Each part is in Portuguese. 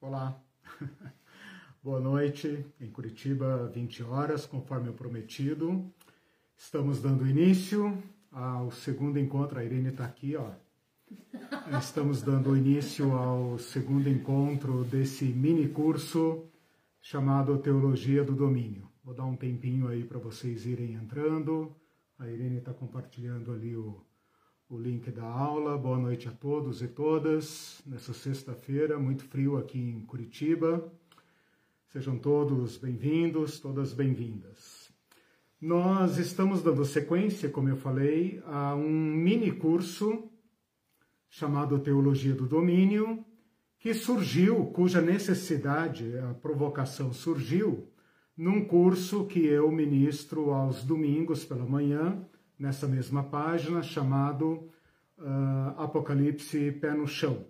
Olá, boa noite. Em Curitiba, 20 horas, conforme o prometido. Estamos dando início ao segundo encontro. A Irene está aqui, ó. Estamos dando início ao segundo encontro desse mini curso chamado Teologia do Domínio. Vou dar um tempinho aí para vocês irem entrando. A Irene está compartilhando ali o, o link da aula. Boa noite a todos e todas. Nessa sexta-feira, muito frio aqui em Curitiba. Sejam todos bem-vindos, todas bem-vindas. Nós estamos dando sequência, como eu falei, a um mini curso chamado Teologia do Domínio, que surgiu, cuja necessidade, a provocação surgiu num curso que eu ministro aos domingos pela manhã, nessa mesma página, chamado uh, Apocalipse Pé no Chão.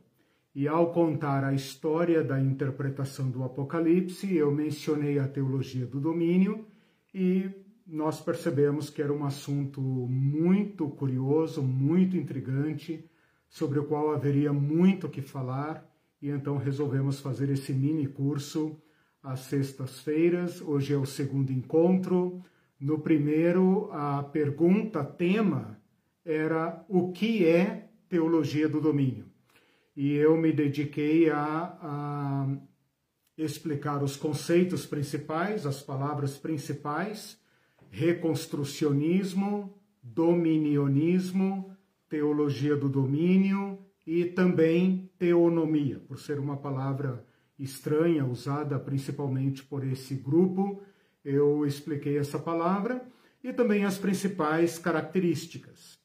E ao contar a história da interpretação do Apocalipse, eu mencionei a teologia do domínio e nós percebemos que era um assunto muito curioso, muito intrigante, sobre o qual haveria muito que falar, e então resolvemos fazer esse mini curso às sextas-feiras. Hoje é o segundo encontro. No primeiro, a pergunta tema era o que é teologia do domínio. E eu me dediquei a, a explicar os conceitos principais, as palavras principais: reconstrucionismo, dominionismo, teologia do domínio e também teonomia, por ser uma palavra estranha, usada principalmente por esse grupo. Eu expliquei essa palavra e também as principais características.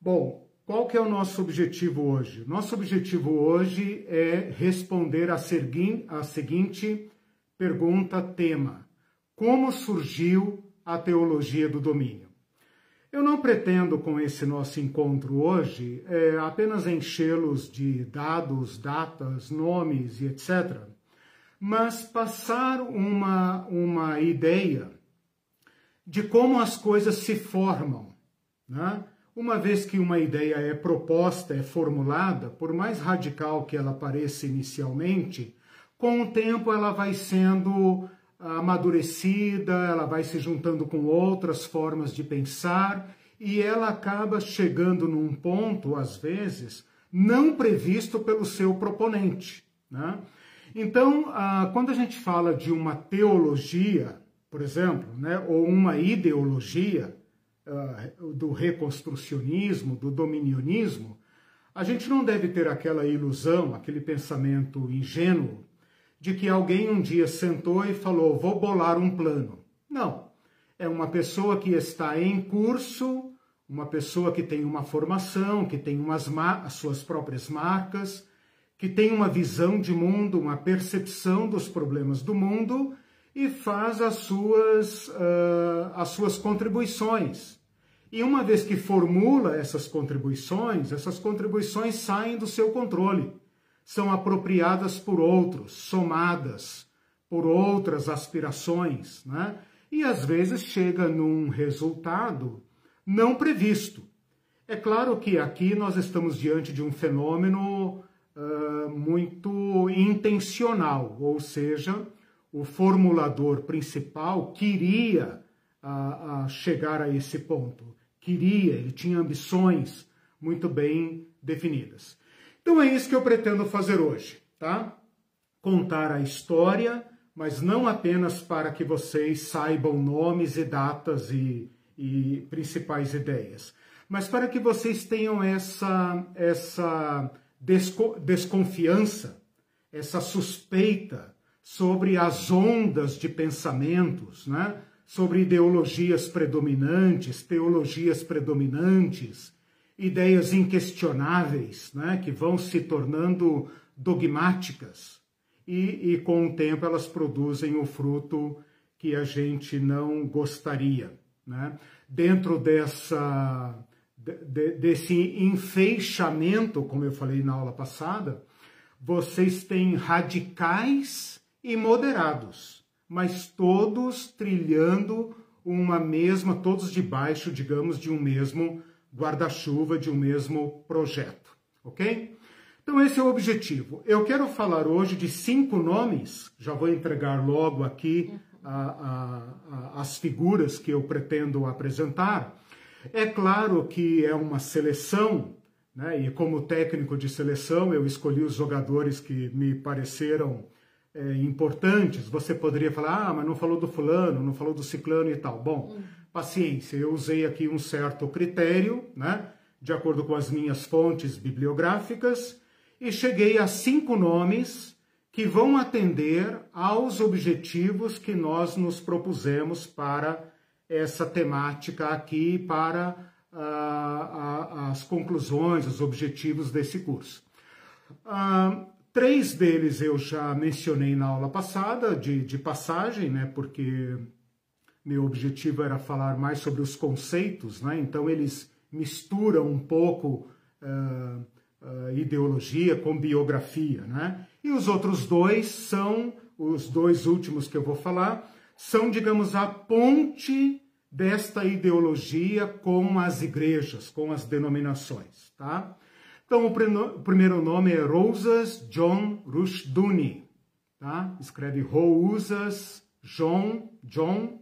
Bom, qual que é o nosso objetivo hoje? Nosso objetivo hoje é responder a, segui a seguinte pergunta tema: Como surgiu a teologia do domínio? Eu não pretendo, com esse nosso encontro hoje, é, apenas enchê-los de dados, datas, nomes e etc., mas passar uma, uma ideia de como as coisas se formam. Né? Uma vez que uma ideia é proposta, é formulada, por mais radical que ela pareça inicialmente, com o tempo ela vai sendo amadurecida, ela vai se juntando com outras formas de pensar e ela acaba chegando num ponto, às vezes, não previsto pelo seu proponente. Né? Então, ah, quando a gente fala de uma teologia, por exemplo, né, ou uma ideologia ah, do reconstrucionismo, do dominionismo, a gente não deve ter aquela ilusão, aquele pensamento ingênuo de que alguém um dia sentou e falou: vou bolar um plano. Não. É uma pessoa que está em curso, uma pessoa que tem uma formação, que tem umas as suas próprias marcas, que tem uma visão de mundo, uma percepção dos problemas do mundo e faz as suas, uh, as suas contribuições. E uma vez que formula essas contribuições, essas contribuições saem do seu controle são apropriadas por outros, somadas por outras aspirações, né? e às vezes chega num resultado não previsto. É claro que aqui nós estamos diante de um fenômeno muito intencional, ou seja, o formulador principal queria chegar a esse ponto, queria, ele tinha ambições muito bem definidas. Então é isso que eu pretendo fazer hoje, tá? Contar a história, mas não apenas para que vocês saibam nomes e datas e, e principais ideias, mas para que vocês tenham essa, essa desco, desconfiança, essa suspeita sobre as ondas de pensamentos, né? sobre ideologias predominantes, teologias predominantes, ideias inquestionáveis, né, que vão se tornando dogmáticas e, e com o tempo elas produzem o fruto que a gente não gostaria. Né? Dentro dessa, de, desse enfeixamento, como eu falei na aula passada, vocês têm radicais e moderados, mas todos trilhando uma mesma, todos debaixo, digamos, de um mesmo guarda-chuva de um mesmo projeto, ok? Então, esse é o objetivo. Eu quero falar hoje de cinco nomes, já vou entregar logo aqui a, a, a, as figuras que eu pretendo apresentar. É claro que é uma seleção, né? e como técnico de seleção, eu escolhi os jogadores que me pareceram é, importantes. Você poderia falar, ah, mas não falou do fulano, não falou do ciclano e tal. Bom, paciência, eu usei aqui um certo critério, né? de acordo com as minhas fontes bibliográficas e cheguei a cinco nomes que vão atender aos objetivos que nós nos propusemos para essa temática aqui, para uh, as conclusões, os objetivos desse curso. Uh, três deles eu já mencionei na aula passada, de, de passagem, né, porque meu objetivo era falar mais sobre os conceitos, né, então eles misturam um pouco. Uh, ideologia com biografia, né? E os outros dois são, os dois últimos que eu vou falar, são, digamos, a ponte desta ideologia com as igrejas, com as denominações, tá? Então, o, primeiro nome é Rosas John Rushduni, tá? Escreve Rosas John, John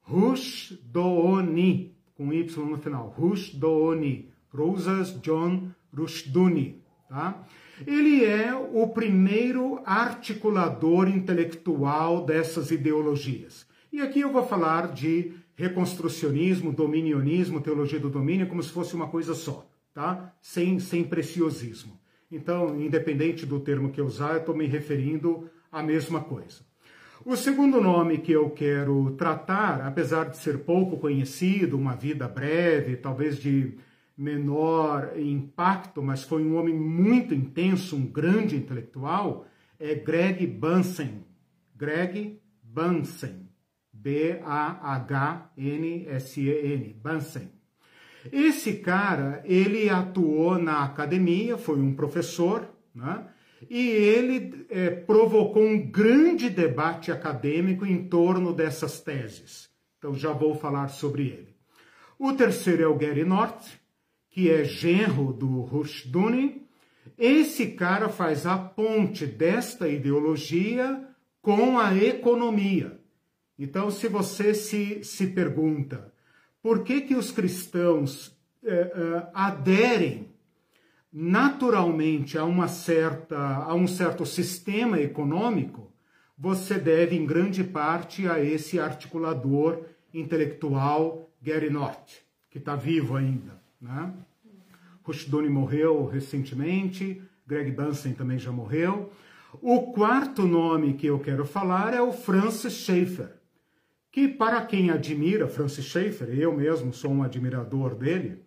Rushdoni, com Y no final, Rushdoni, Rosas John Rushduni. Tá? Ele é o primeiro articulador intelectual dessas ideologias. E aqui eu vou falar de reconstrucionismo, dominionismo, teologia do domínio, como se fosse uma coisa só, tá? Sem, sem preciosismo. Então, independente do termo que eu usar, eu estou me referindo à mesma coisa. O segundo nome que eu quero tratar, apesar de ser pouco conhecido, uma vida breve, talvez de menor impacto, mas foi um homem muito intenso, um grande intelectual, é Greg Bunsen. Greg Bunsen. B-A-H-N-S-E-N. Bunsen. Esse cara, ele atuou na academia, foi um professor, né? e ele é, provocou um grande debate acadêmico em torno dessas teses. Então já vou falar sobre ele. O terceiro é o Gary North, que é genro do Rushduni, esse cara faz a ponte desta ideologia com a economia. Então, se você se, se pergunta por que, que os cristãos eh, eh, aderem naturalmente a, uma certa, a um certo sistema econômico, você deve, em grande parte, a esse articulador intelectual Gary North, que está vivo ainda. Né? Rushduni morreu recentemente, Greg Bunsen também já morreu. O quarto nome que eu quero falar é o Francis Schaeffer, que para quem admira Francis Schaeffer, eu mesmo sou um admirador dele,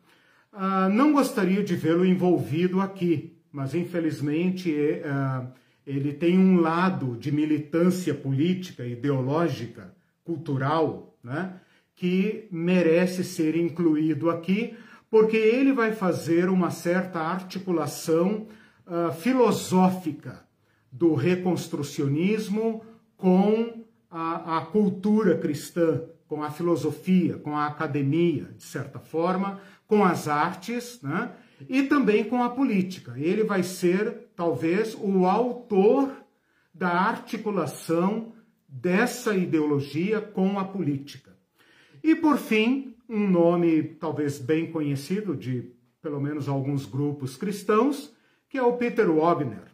uh, não gostaria de vê-lo envolvido aqui, mas infelizmente uh, ele tem um lado de militância política, ideológica, cultural, né, que merece ser incluído aqui, porque ele vai fazer uma certa articulação uh, filosófica do reconstrucionismo com a, a, cultura cristã, com a filosofia, com a academia, de certa forma, com as artes, né? e também com a política. Ele vai ser, talvez, o autor da articulação dessa ideologia com a política. E, por fim, um nome talvez bem conhecido de pelo menos alguns grupos cristãos, que é o Peter Wagner.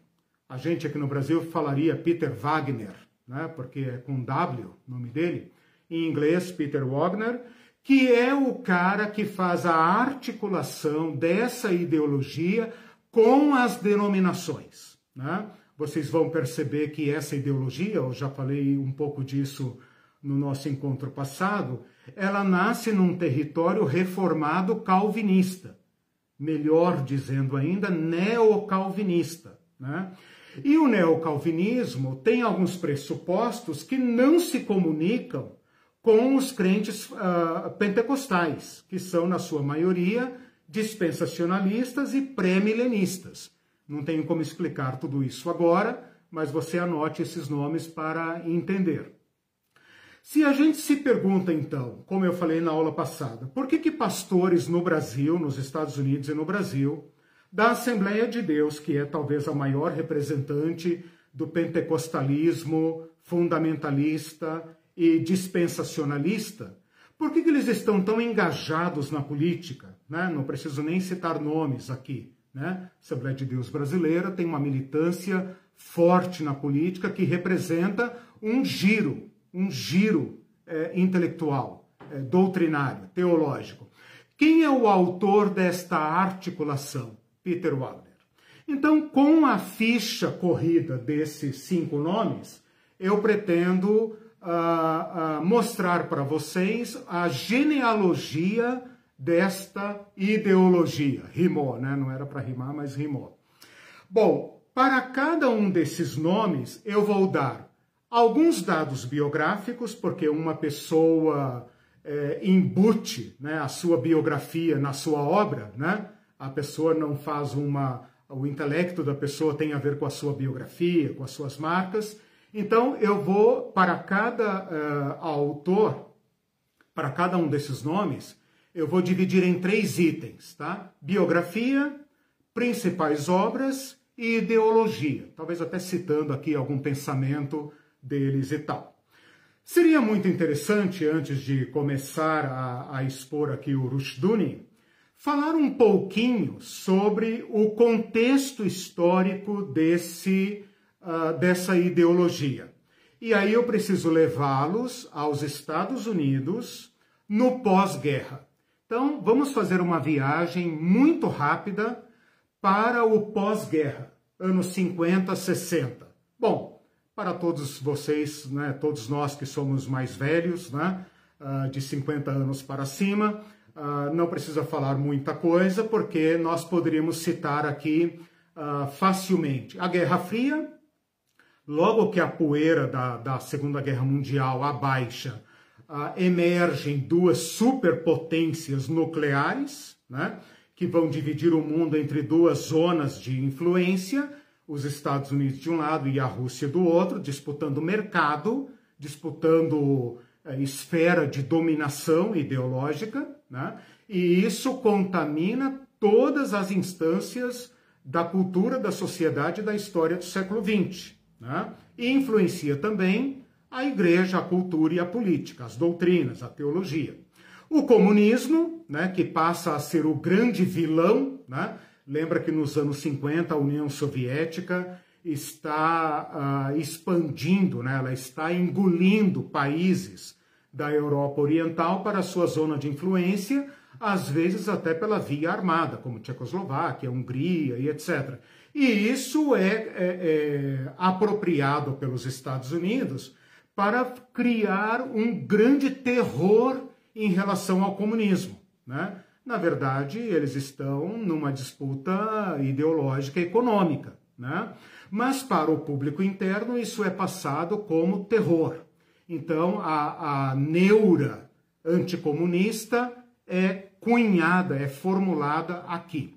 A gente aqui no Brasil falaria Peter Wagner, né? porque é com W o nome dele. Em inglês, Peter Wagner, que é o cara que faz a articulação dessa ideologia com as denominações. Né? Vocês vão perceber que essa ideologia, eu já falei um pouco disso no nosso encontro passado, ela nasce num território reformado calvinista, melhor dizendo ainda, neocalvinista. Né? E o neocalvinismo tem alguns pressupostos que não se comunicam com os crentes uh, pentecostais, que são, na sua maioria, dispensacionalistas e pré-milenistas. Não tenho como explicar tudo isso agora, mas você anote esses nomes para entender. Se a gente se pergunta, então, como eu falei na aula passada, por que, que pastores no Brasil, nos Estados Unidos e no Brasil, da Assembleia de Deus, que é talvez a maior representante do pentecostalismo fundamentalista e dispensacionalista. Por que, que eles estão tão engajados na política? Né? Não preciso nem citar nomes aqui. Né? A Assembleia de Deus brasileira tem uma militância forte na política que representa um giro, um giro é, intelectual, é, doutrinário, teológico. Quem é o autor desta articulação? Peter Wagner. Então, com a ficha corrida desses cinco nomes, eu pretendo uh, uh, mostrar para vocês a genealogia desta ideologia. Rimou, né? Não era para rimar, mas rimou. Bom, para cada um desses nomes, eu vou dar alguns dados biográficos, porque uma pessoa é, embute né, a sua biografia na sua obra, né? A pessoa não faz uma. O intelecto da pessoa tem a ver com a sua biografia, com as suas marcas. Então, eu vou, para cada uh, autor, para cada um desses nomes, eu vou dividir em três itens, tá? Biografia, principais obras e ideologia. Talvez até citando aqui algum pensamento deles e tal. Seria muito interessante, antes de começar a, a expor aqui o Rushduni, falar um pouquinho sobre o contexto histórico desse, uh, dessa ideologia. E aí eu preciso levá-los aos Estados Unidos no pós-guerra. Então, vamos fazer uma viagem muito rápida para o pós-guerra, anos 50, 60. Bom, para todos vocês, né, todos nós que somos mais velhos, né, uh, de 50 anos para cima, Uh, não precisa falar muita coisa, porque nós poderíamos citar aqui uh, facilmente. A Guerra Fria, logo que a poeira da, da Segunda Guerra Mundial abaixa, uh, emergem duas superpotências nucleares, né, que vão dividir o mundo entre duas zonas de influência, os Estados Unidos de um lado e a Rússia do outro, disputando mercado, disputando eh, esfera de dominação ideológica, né? e isso contamina todas as instâncias da cultura, da sociedade e da história do século XX. Né? E influencia também a igreja, a cultura e a política, as doutrinas, a teologia. O comunismo, né, que passa a ser o grande vilão, né? lembra que nos anos 50 a União Soviética está uh, expandindo, né? ela está engolindo países da Europa Oriental para sua zona de influência, às vezes até pela via armada, como Tchecoslováquia, Hungria e etc. E isso é, é, é apropriado pelos Estados Unidos para criar um grande terror em relação ao comunismo. Né? Na verdade, eles estão numa disputa ideológica e econômica. Né? Mas para o público interno, isso é passado como terror. Então, a, a neura anticomunista é cunhada, é formulada aqui.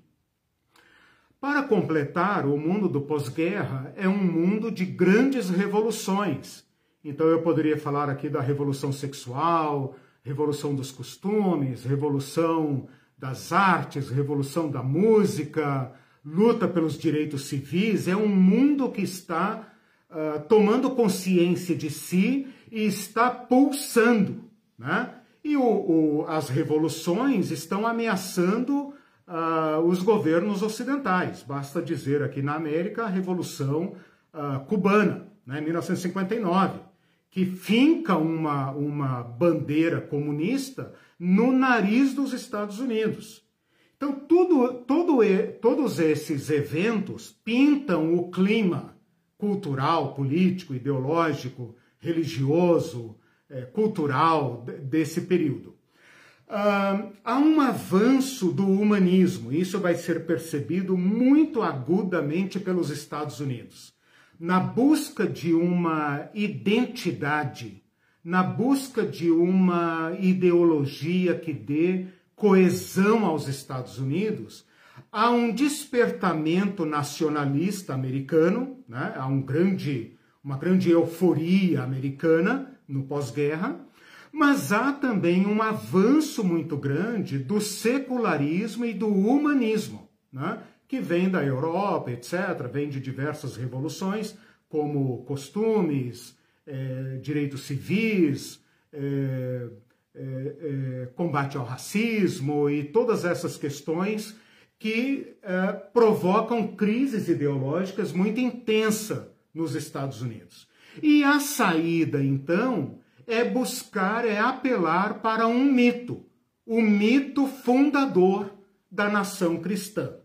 Para completar, o mundo do pós-guerra é um mundo de grandes revoluções. Então, eu poderia falar aqui da revolução sexual, revolução dos costumes, revolução das artes, revolução da música, luta pelos direitos civis. É um mundo que está uh, tomando consciência de si está pulsando, né? E o, o, as revoluções estão ameaçando uh, os governos ocidentais. Basta dizer aqui na América a Revolução uh, Cubana, né, 1959, que finca uma, uma bandeira comunista no nariz dos Estados Unidos. Então, tudo, tudo, todos esses eventos pintam o clima cultural, político, ideológico, religioso, é, cultural desse período. Há um avanço do humanismo, isso vai ser percebido muito agudamente pelos Estados Unidos. Na busca de uma identidade, na busca de uma ideologia que dê coesão aos Estados Unidos, há um despertamento nacionalista americano, né? há um grande uma grande euforia americana no pós-guerra, mas há também um avanço muito grande do secularismo e do humanismo, né? que vem da Europa, etc., vem de diversas revoluções, como costumes, é, direitos civis, é, é, combate ao racismo e todas essas questões que provocam crises ideológicas muito intensas nos Estados Unidos. E a saída, então, é buscar, é apelar para um mito, o mito fundador da nação cristã.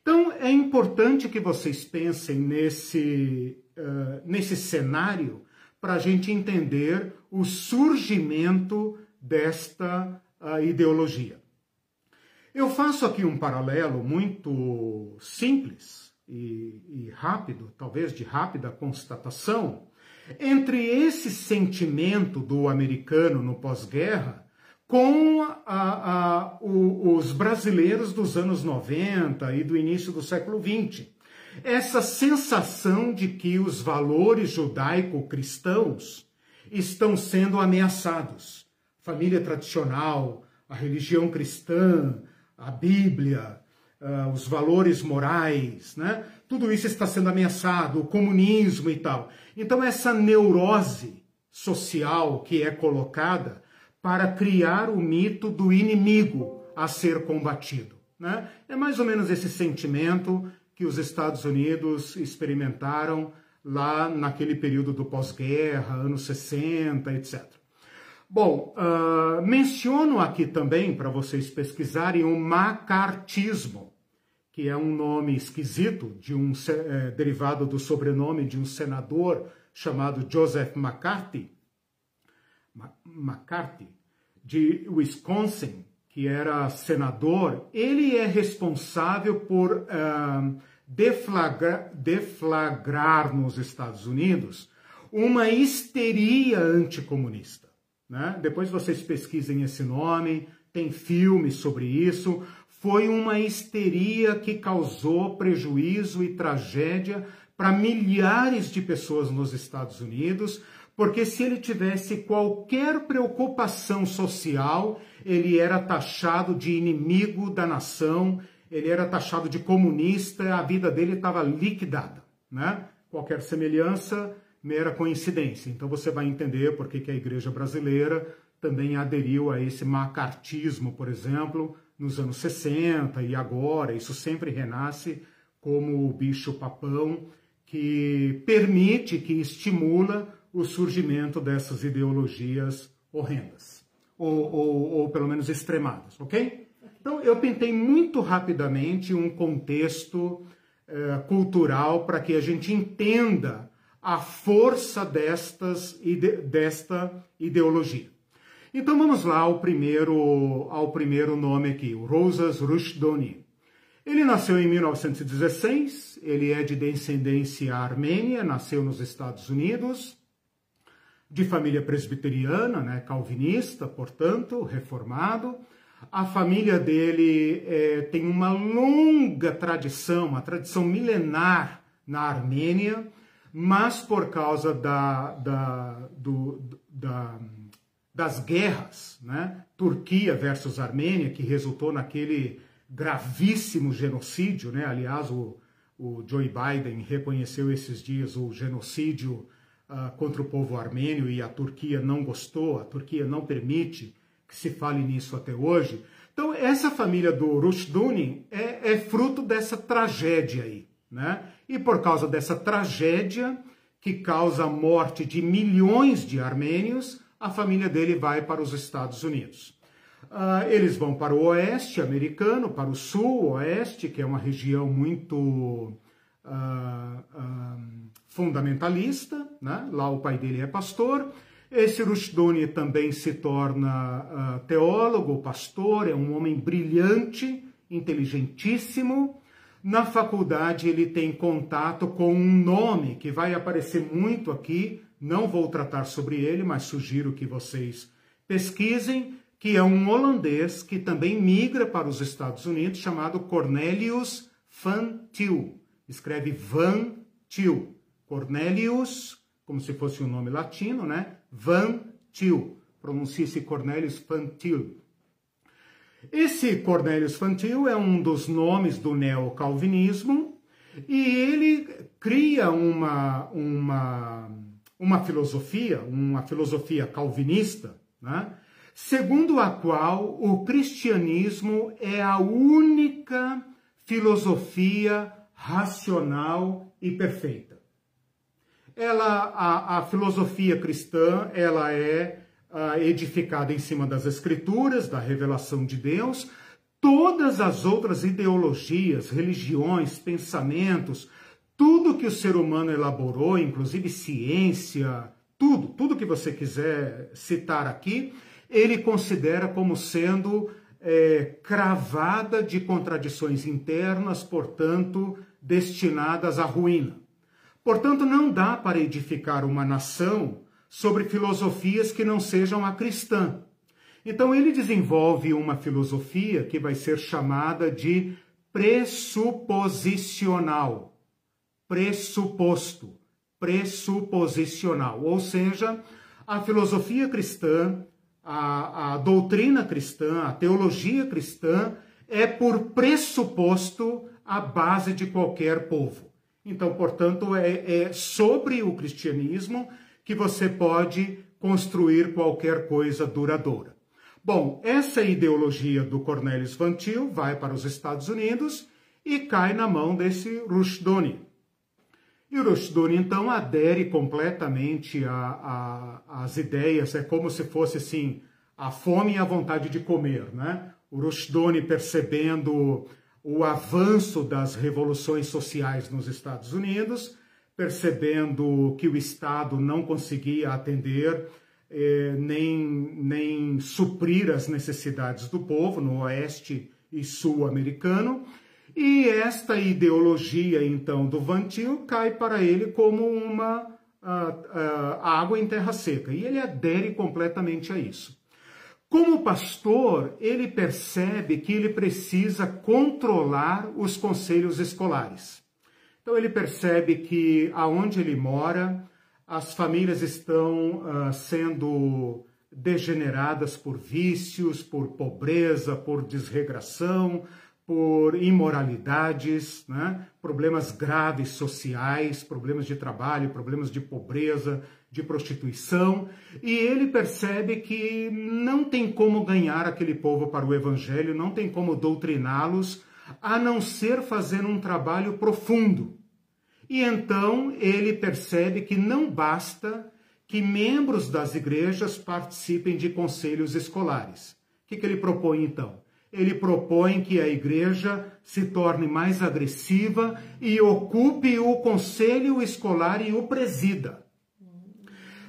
Então, é importante que vocês pensem nesse, uh, nesse cenário para a gente entender o surgimento desta uh, ideologia. Eu faço aqui um paralelo muito simples e, e rápido, talvez de rápida constatação, entre esse sentimento do americano no pós-guerra com a, a, o, os brasileiros dos anos 90 e do início do século 20. Essa sensação de que os valores judaico-cristãos estão sendo ameaçados. Família tradicional, a religião cristã, a Bíblia, uh, os valores morais, né? Tudo isso está sendo ameaçado, o comunismo e tal. Então, essa neurose social que é colocada para criar o mito do inimigo a ser combatido. Né? É mais ou menos esse sentimento que os Estados Unidos experimentaram lá naquele período do pós-guerra, anos 60, etc. Bom, uh, menciono aqui também para vocês pesquisarem o macartismo, que é um nome esquisito, de um é, derivado do sobrenome de um senador chamado Joseph McCarthy, McCarthy, de Wisconsin, que era senador, ele é responsável por uh, deflagrar, deflagrar nos Estados Unidos uma histeria anticomunista. Né? Depois vocês pesquisem esse nome, tem filmes sobre isso foi uma histeria que causou prejuízo e tragédia para milhares de pessoas nos Estados Unidos, porque se ele tivesse qualquer preocupação social, ele era taxado de inimigo da nação, ele era taxado de comunista, a vida dele estava liquidada, né? Qualquer semelhança, mera coincidência. Então você vai entender por que, que a igreja brasileira também aderiu a esse macartismo, por exemplo, nos anos 60 e agora, isso sempre renasce como o bicho papão que permite, que estimula o surgimento dessas ideologias horrendas, ou, ou, ou pelo menos extremadas, ok? Então eu pintei muito rapidamente um contexto eh, cultural para que a gente entenda a força destas, desta ideologia. Então vamos lá ao primeiro, ao primeiro nome aqui, o Rosas Rushdoni. Ele nasceu em 1916, ele é de descendência armênia, nasceu nos Estados Unidos, de família presbiteriana, né, calvinista, portanto, reformado. A família dele é, tem uma longa tradição, uma tradição milenar na Armênia, mas por causa da, da, do, da das guerras, né? Turquia versus Armênia, que resultou naquele gravíssimo genocídio, né? Aliás, o, o Joe Biden reconheceu esses dias o genocídio uh, contra o povo armênio e a Turquia não gostou, a Turquia não permite que se fale nisso até hoje. Então, essa família do Rushduni é, é fruto dessa tragédia aí, né? E por causa dessa tragédia que causa a morte de milhões de armênios, a família dele vai para os Estados Unidos. Uh, eles vão para o oeste americano, para o sul, oeste, que é uma região muito uh, uh, fundamentalista, né? lá o pai dele é pastor. Esse Rushduni também se torna teólogo, pastor, é um homem brilhante, inteligentíssimo. Na faculdade ele tem contato com um nome que vai aparecer muito aqui não vou tratar sobre ele, mas sugiro que vocês pesquisem, que é um holandês que também migra para os Estados Unidos, chamado Cornelius Van Til. Escreve Van Til. Cornelius, como se fosse um nome latino, né? Van Til. Pronuncia-se Cornelius Van Til. Esse Cornelius Fantil é um dos nomes do neocalvinismo e ele cria uma, uma, uma filosofia, uma filosofia calvinista, né? segundo a qual o cristianismo é a única filosofia racional e perfeita. Ela, a, a filosofia cristã, ela é edificada em cima das escrituras, da revelação de Deus. Todas as outras ideologias, religiões, pensamentos, tudo que o ser humano elaborou, inclusive ciência, tudo, tudo que você quiser citar aqui, ele considera como sendo é, cravada de contradições internas, portanto, destinadas à ruína. Portanto, não dá para edificar uma nação sobre filosofias que não sejam a cristã. Então, ele desenvolve uma filosofia que vai ser chamada de pressuposicional. Pressuposto, pressuposicional. Ou seja, a filosofia cristã a, a doutrina cristã, a teologia cristã, é por pressuposto a base de qualquer povo. Então, portanto, é, é sobre o cristianismo que você pode construir qualquer coisa duradoura. Bom, essa ideologia do Cornelius Van Til vai para os Estados Unidos e cai na mão desse Rushduni. E o Rushduni, então, adere completamente às ideias, é como se fosse, assim, a fome e a vontade de comer, né? O Rushduni percebendo o avanço das revoluções sociais nos Estados Unidos, percebendo que o Estado não conseguia atender eh, nem, nem suprir as necessidades do povo no oeste e sul americano, e esta ideologia, então, do Vantil cai para ele como uma água em terra seca. E ele adere completamente a isso. Como pastor, ele percebe que ele precisa controlar os conselhos escolares. Então, ele percebe que aonde ele mora, as famílias estão uh, sendo degeneradas por vícios, por pobreza, por desregração, por imoralidades, né? problemas graves sociais, problemas de trabalho, problemas de pobreza, de prostituição, e ele percebe que não tem como ganhar aquele povo para o evangelho, não tem como doutriná-los, a não ser fazendo um trabalho profundo. E então ele percebe que não basta que membros das igrejas participem de conselhos escolares. O que, que ele propõe então? ele propõe que a igreja se torne mais agressiva e ocupe o conselho escolar e o presida.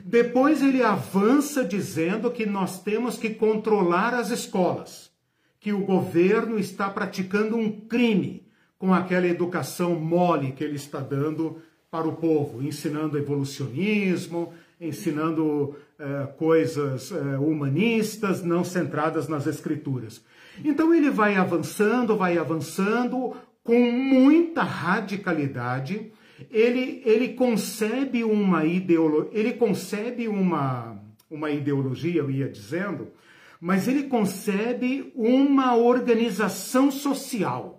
Depois ele avança dizendo que nós temos que controlar as escolas, que o governo está praticando um crime com aquela educação mole que ele está dando para o povo, ensinando evolucionismo, ensinando eh, coisas eh, humanistas não centradas nas escrituras. Então ele vai avançando, vai avançando com muita radicalidade. Ele, ele concebe uma ideologia, ele concebe uma, uma ideologia, eu ia dizendo, mas ele concebe uma organização social.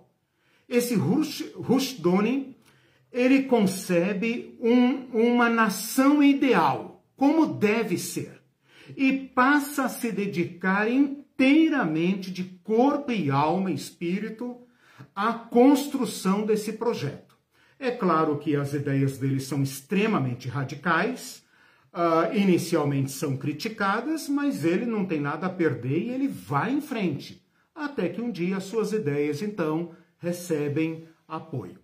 Esse Rushduni, ele concebe um, uma nação ideal, como deve ser, e passa a se dedicar inteiramente de corpo e alma e espírito a construção desse projeto. É claro que as ideias dele são extremamente radicais, uh, inicialmente são criticadas, mas ele não tem nada a perder e ele vai em frente, até que um dia suas ideias então recebem apoio.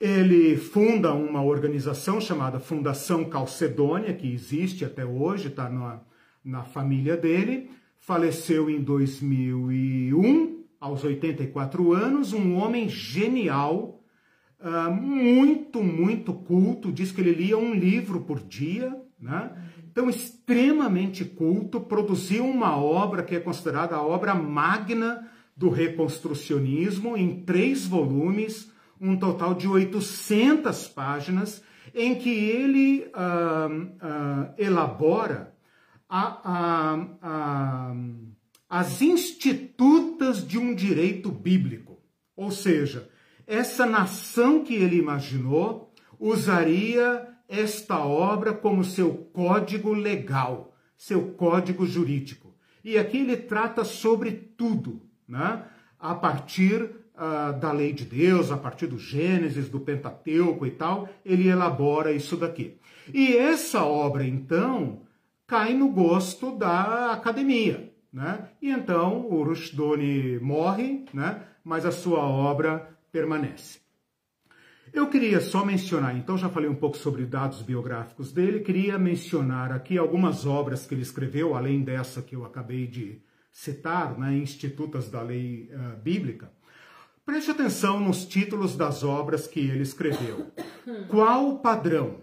Ele funda uma organização chamada Fundação Calcedônia, que existe até hoje, está na, na família dele, faleceu em 2001, aos 84 anos, um homem genial, uh, muito, muito culto, diz que ele lia um livro por dia, né? Então, extremamente culto, produziu uma obra que é considerada a obra magna do reconstrucionismo, em três volumes, um total de 800 páginas, em que ele uh, uh, elabora a, a, a, as institutas de um direito bíblico. Ou seja, essa nação que ele imaginou usaria esta obra como seu código legal, seu código jurídico. E aqui ele trata sobre tudo, né? a partir uh, da lei de Deus, a partir do Gênesis, do Pentateuco e tal, ele elabora isso daqui. E essa obra, então, cai no gosto da academia. Né? E então o Rushduni morre, né? mas a sua obra permanece. Eu queria só mencionar, então já falei um pouco sobre dados biográficos dele, queria mencionar aqui algumas obras que ele escreveu, além dessa que eu acabei de citar, né, Institutas da Lei uh, Bíblica. Preste atenção nos títulos das obras que ele escreveu. Qual o padrão?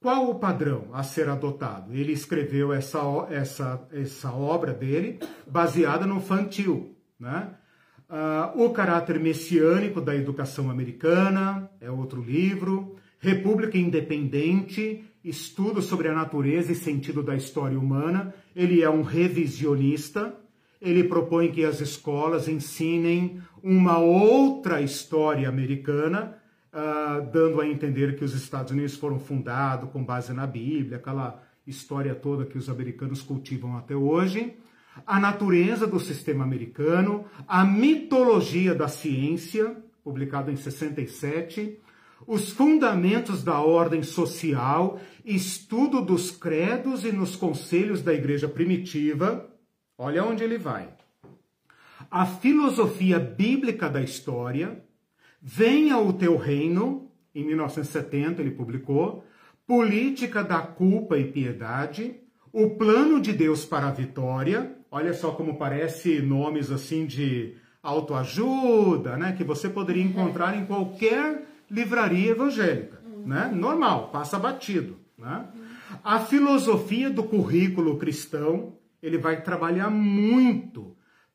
Qual o padrão a ser adotado? Ele escreveu essa, essa, essa obra dele baseada no Fantil, né? Uh, o caráter messiânico da educação americana é outro livro. República Independente, estudo sobre a natureza e sentido da história humana. Ele é um revisionista. Ele propõe que as escolas ensinem uma outra história americana, uh, dando a entender que os Estados Unidos foram fundados com base na Bíblia, aquela história toda que os americanos cultivam até hoje a natureza do sistema americano, a mitologia da ciência, publicado em 67, os fundamentos da ordem social, estudo dos credos e nos conselhos da igreja primitiva. Olha onde ele vai. A filosofia bíblica da história, Venha o teu reino, em 1970 ele publicou, Política da culpa e piedade, O plano de Deus para a vitória, Olha só como parece nomes assim de autoajuda, né? Que você poderia encontrar em qualquer livraria evangélica, né? Normal, passa batido, né? A filosofia do currículo cristão, ele vai trabalhar muito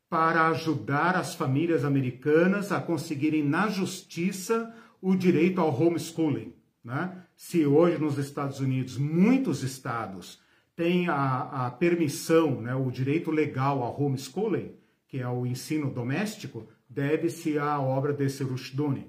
para ajudar as famílias americanas a conseguirem na justiça o direito ao homeschooling, né? Se hoje nos Estados Unidos muitos estados tem a, a permissão, né, o direito legal ao homeschooling, que é o ensino doméstico, deve-se à obra desse Rushduni.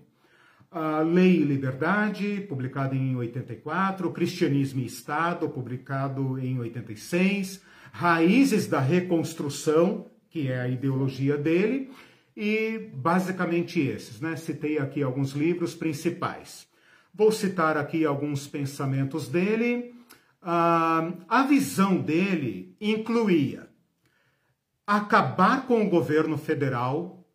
A Lei e Liberdade, publicado em 84, Cristianismo e Estado, publicado em 86, Raízes da Reconstrução, que é a ideologia dele, e basicamente esses, né? Citei aqui alguns livros principais. Vou citar aqui alguns pensamentos dele. Ah, a visão dele incluía acabar com o governo federal,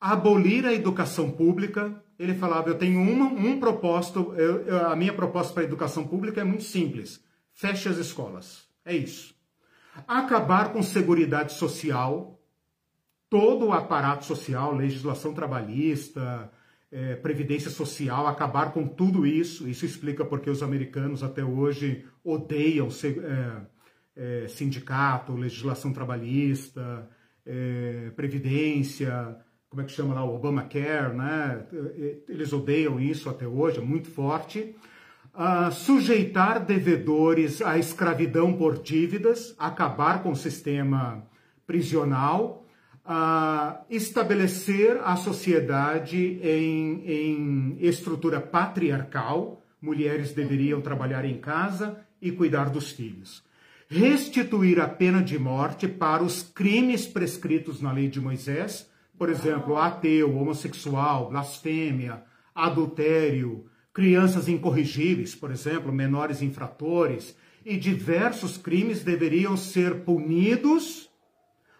abolir a educação pública. Ele falava: eu tenho uma, um propósito, eu, eu, a minha proposta para a educação pública é muito simples: feche as escolas. É isso. Acabar com seguridade social, todo o aparato social, legislação trabalhista, é, previdência social, acabar com tudo isso. Isso explica porque os americanos até hoje odeiam é, é, sindicato, legislação trabalhista, é, previdência, como é que chama lá, o Obamacare, né? Eles odeiam isso até hoje, é muito forte. Uh, sujeitar devedores à escravidão por dívidas, acabar com o sistema prisional, a estabelecer a sociedade em, em estrutura patriarcal, mulheres deveriam trabalhar em casa e cuidar dos filhos. Restituir a pena de morte para os crimes prescritos na lei de Moisés, por exemplo, ateu, homossexual, blasfêmia, adultério, crianças incorrigíveis, por exemplo, menores infratores, e diversos crimes deveriam ser punidos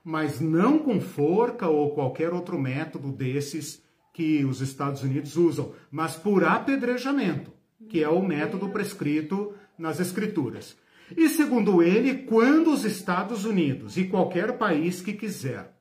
mas não com forca ou qualquer outro método desses que os Estados Unidos usam, mas por apedrejamento, que é o método prescrito nas Escrituras. E segundo ele, quando os Estados Unidos e qualquer país que quiser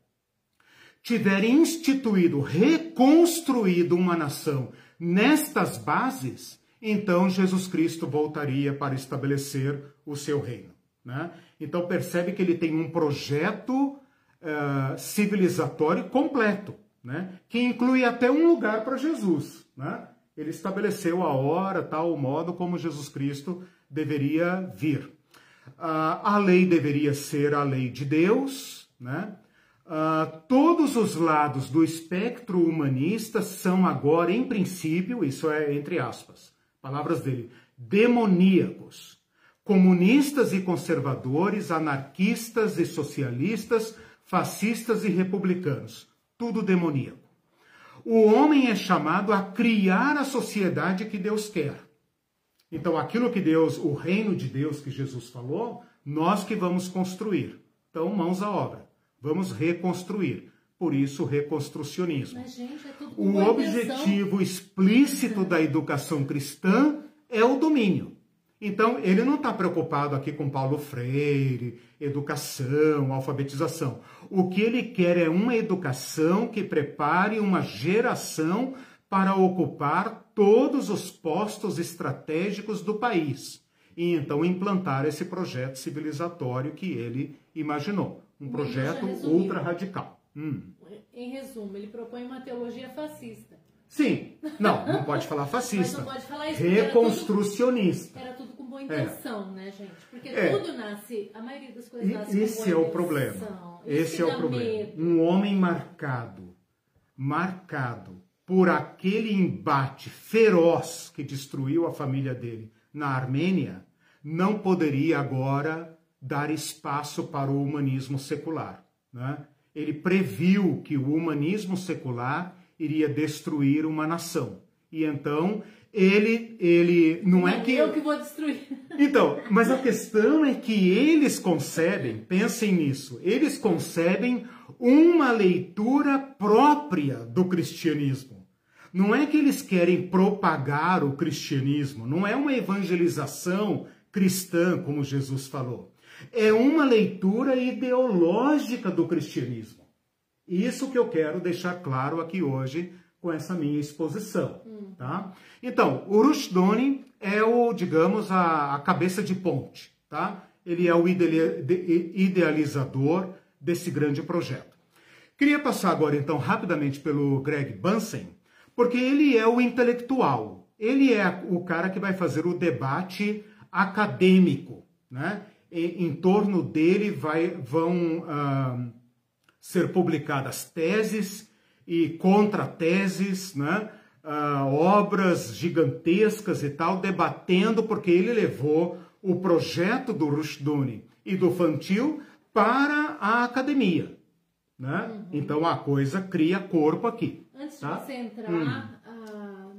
tiver instituído, reconstruído uma nação nestas bases, então Jesus Cristo voltaria para estabelecer o seu reino. Né? Então percebe que ele tem um projeto uh, civilizatório completo, né? que inclui até um lugar para Jesus. Né? Ele estabeleceu a hora, tal, o modo como Jesus Cristo deveria vir. Uh, a lei deveria ser a lei de Deus, né? Uh, todos os lados do espectro humanista são agora, em princípio, isso é entre aspas, palavras dele, demoníacos. Comunistas e conservadores, anarquistas e socialistas, fascistas e republicanos. Tudo demoníaco. O homem é chamado a criar a sociedade que Deus quer. Então, aquilo que Deus, o reino de Deus que Jesus falou, nós que vamos construir. Então, mãos à obra. Vamos reconstruir. Por isso, reconstrucionismo. Mas, gente, é o objetivo explícito da educação cristã é o domínio. Então, ele não está preocupado aqui com Paulo Freire, educação, alfabetização. O que ele quer é uma educação que prepare uma geração para ocupar todos os postos estratégicos do país e então implantar esse projeto civilizatório que ele imaginou. Um projeto ultra radical. Hum. Em resumo, ele propõe uma teologia fascista. Sim, não, não pode falar fascista. Mas não pode falar isso. Reconstrucionista. Era tudo, era tudo com boa intenção, é. né, gente? Porque é. tudo nasce, a maioria das coisas nasce Esse com boa é o problema. Esse é o problema. Medo. Um homem marcado, marcado por aquele embate feroz que destruiu a família dele na Armênia, não poderia agora dar espaço para o humanismo secular. Né? Ele previu que o humanismo secular iria destruir uma nação. E então ele ele não, é que eu que vou destruir. Então, mas a questão é que eles concebem, pensem nisso, eles concebem uma leitura própria do cristianismo. Não é que eles querem propagar o cristianismo, não é uma evangelização cristã, como Jesus falou. É uma leitura ideológica do cristianismo. Isso que eu quero deixar claro aqui hoje com essa minha exposição, hum. tá? Então, o Rushduni é o, digamos, a, a, cabeça de ponte, tá? Ele é o idealizador desse grande projeto. Queria passar agora, então, rapidamente pelo Greg Bunsen, porque ele é o intelectual, ele é o cara que vai fazer o debate acadêmico, né? E, em torno dele vai, vão... Uh, ser publicadas teses e contrateses, né? Uh, obras gigantescas e tal, debatendo, porque ele levou o projeto do Rushduni e do Fantil para a academia. Né? Uhum. Então a coisa cria corpo aqui. Antes tá? de você entrar, hum.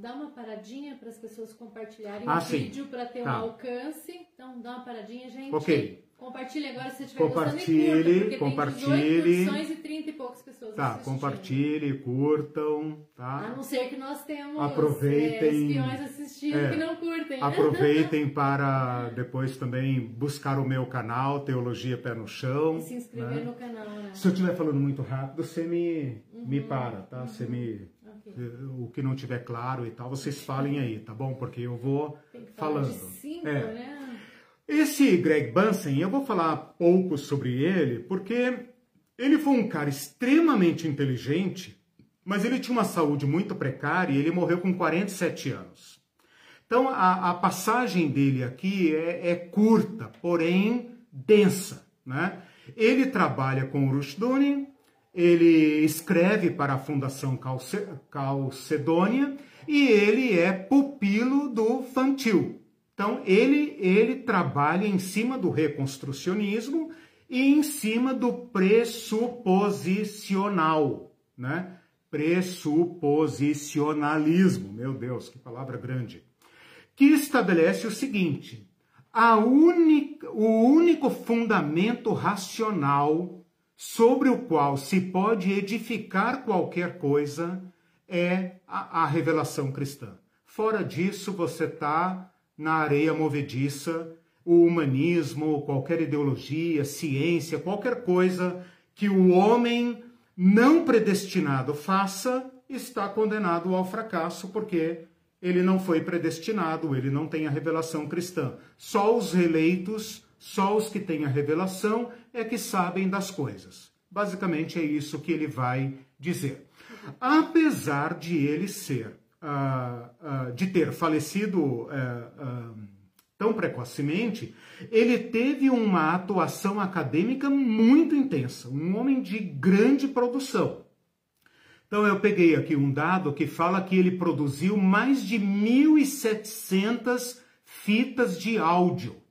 Dá uma paradinha para as pessoas compartilharem ah, o vídeo para ter tá. um alcance. Então dá uma paradinha, gente. Ok. Compartilhe agora se você estiver compartilhe, curta, compartilhe. Tem e 30 e poucas pessoas Tá, compartilhe, curtam, tá? A não ser que nós temos aproveitem, é, espiões assistindo é, que não curtem. Aproveitem para depois também buscar o meu canal, Teologia Pé no Chão. E se inscrever né? no canal, né? Se eu estiver falando muito rápido, você me, uhum, me para, tá? Uhum. Você me... Okay. O que não tiver claro e tal, vocês falem aí, tá bom? Porque eu vou falando. Cinco, é. né? Esse Greg Bunsen, eu vou falar pouco sobre ele, porque ele foi um cara extremamente inteligente, mas ele tinha uma saúde muito precária e ele morreu com 47 anos. Então a, a passagem dele aqui é, é, curta, porém densa. Né? Ele trabalha com o Rushduni, ele escreve para a Fundação Calcedônia e ele é pupilo do Fantil. Então, ele, ele trabalha em cima do reconstrucionismo e em cima do pressuposicional, né? Pressuposicionalismo, meu Deus, que palavra grande. Que estabelece o seguinte: a única, o único fundamento racional sobre o qual se pode edificar qualquer coisa é a, a revelação cristã. Fora disso, você está na areia movediça o humanismo, qualquer ideologia, ciência, qualquer coisa que o homem não predestinado faça, está condenado ao fracasso, porque ele não foi predestinado, ele não tem a revelação cristã. Só os eleitos, só os que têm a revelação é que sabem das coisas. Basicamente é isso que ele vai dizer. Apesar de ele ser uh, uh, de ter falecido uh, tão precocemente, ele teve uma atuação acadêmica muito intensa, um homem de grande produção. Então eu peguei aqui um dado que fala que ele produziu mais de 1.700 fitas de áudio,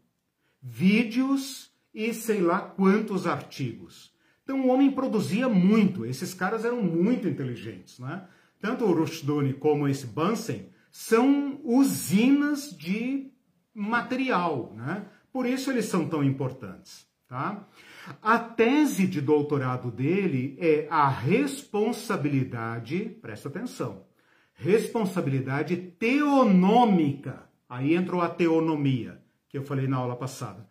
vídeos e sei lá quantos artigos. Então o homem produzia muito, esses caras eram muito inteligentes, né? Tanto o Rushduni como esse Bunsen são usinas de material, né? Por isso eles são tão importantes, tá? A tese de doutorado dele é a responsabilidade, presta atenção, responsabilidade teonômica. Aí entrou a teonomia, que eu falei na aula passada.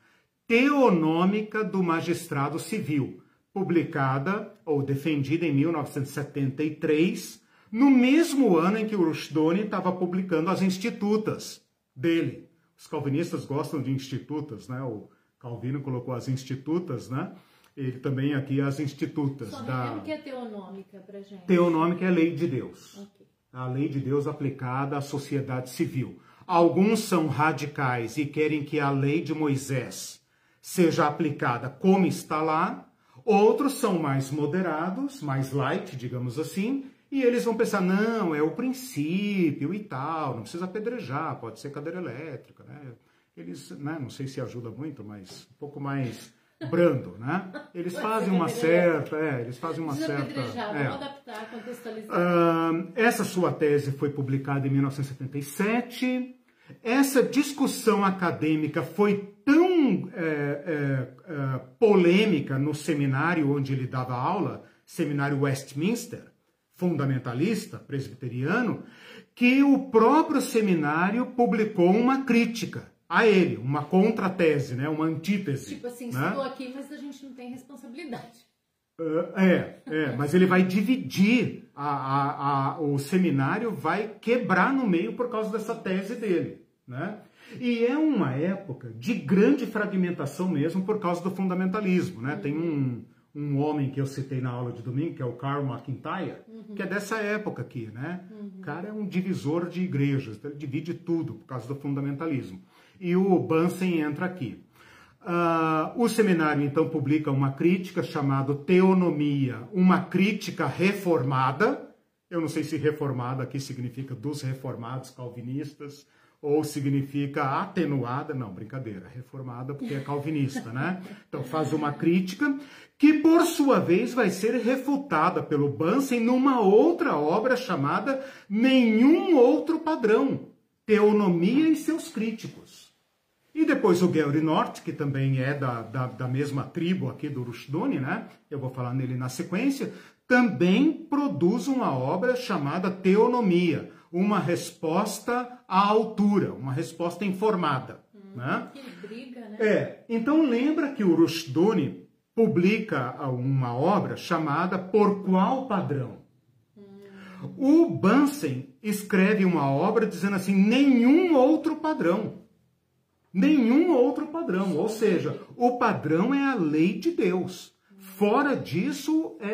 Teonômica do magistrado civil, publicada ou defendida em 1973, no mesmo ano em que o Rushduni estava publicando as institutas dele. Os calvinistas gostam de institutas, né? O Calvino colocou as institutas, né? Ele também aqui as institutas. Só da... que é teonômica para gente. Teonômica é a lei de Deus. Okay. A lei de Deus aplicada à sociedade civil. Alguns são radicais e querem que a lei de Moisés seja aplicada como está lá. Outros são mais moderados, mais light, digamos assim, e eles vão pensar, não, é o princípio e tal, não precisa apedrejar, pode ser cadeira elétrica, né? eles, né, não sei se ajuda muito, mas um pouco mais brando, né? Eles fazem uma certa, é, eles fazem uma certa. É. adaptar, contextualizar. Uh, essa sua tese foi publicada em 1977. Essa discussão acadêmica foi tão é, é, é, polêmica no seminário onde ele dava aula, seminário Westminster, fundamentalista, presbiteriano, que o próprio seminário publicou uma crítica a ele, uma contratese, né? uma antítese. Tipo assim, né? estou aqui, mas a gente não tem responsabilidade. Uh, é, é, mas ele vai dividir, a, a, a, o seminário vai quebrar no meio por causa dessa tese dele. Né? E é uma época de grande fragmentação mesmo por causa do fundamentalismo. Né? Uhum. Tem um, um homem que eu citei na aula de domingo, que é o Carl McIntyre, uhum. que é dessa época aqui. Né? Uhum. O cara é um divisor de igrejas, então ele divide tudo por causa do fundamentalismo e o Bunsen entra aqui. Uh, o seminário então publica uma crítica chamada Teonomia, uma crítica reformada. Eu não sei se reformada aqui significa dos reformados calvinistas ou significa atenuada, não, brincadeira, reformada porque é calvinista, né? Então faz uma crítica que por sua vez vai ser refutada pelo Bunsen numa outra obra chamada Nenhum Outro Padrão, Teonomia e seus Críticos. E depois o Gary North, que também é da, da, da, mesma tribo aqui do Rushduni, né? Eu vou falar nele na sequência, também produz uma obra chamada Teonomia, uma resposta à altura, uma resposta informada. Hum, né? Que briga, né? É, então lembra que o Rushduni publica uma obra chamada Por Qual Padrão? Hum. O Bunsen escreve uma obra dizendo assim, nenhum outro padrão nenhum outro padrão. Ou seja, o padrão é a lei de Deus. Fora disso, é,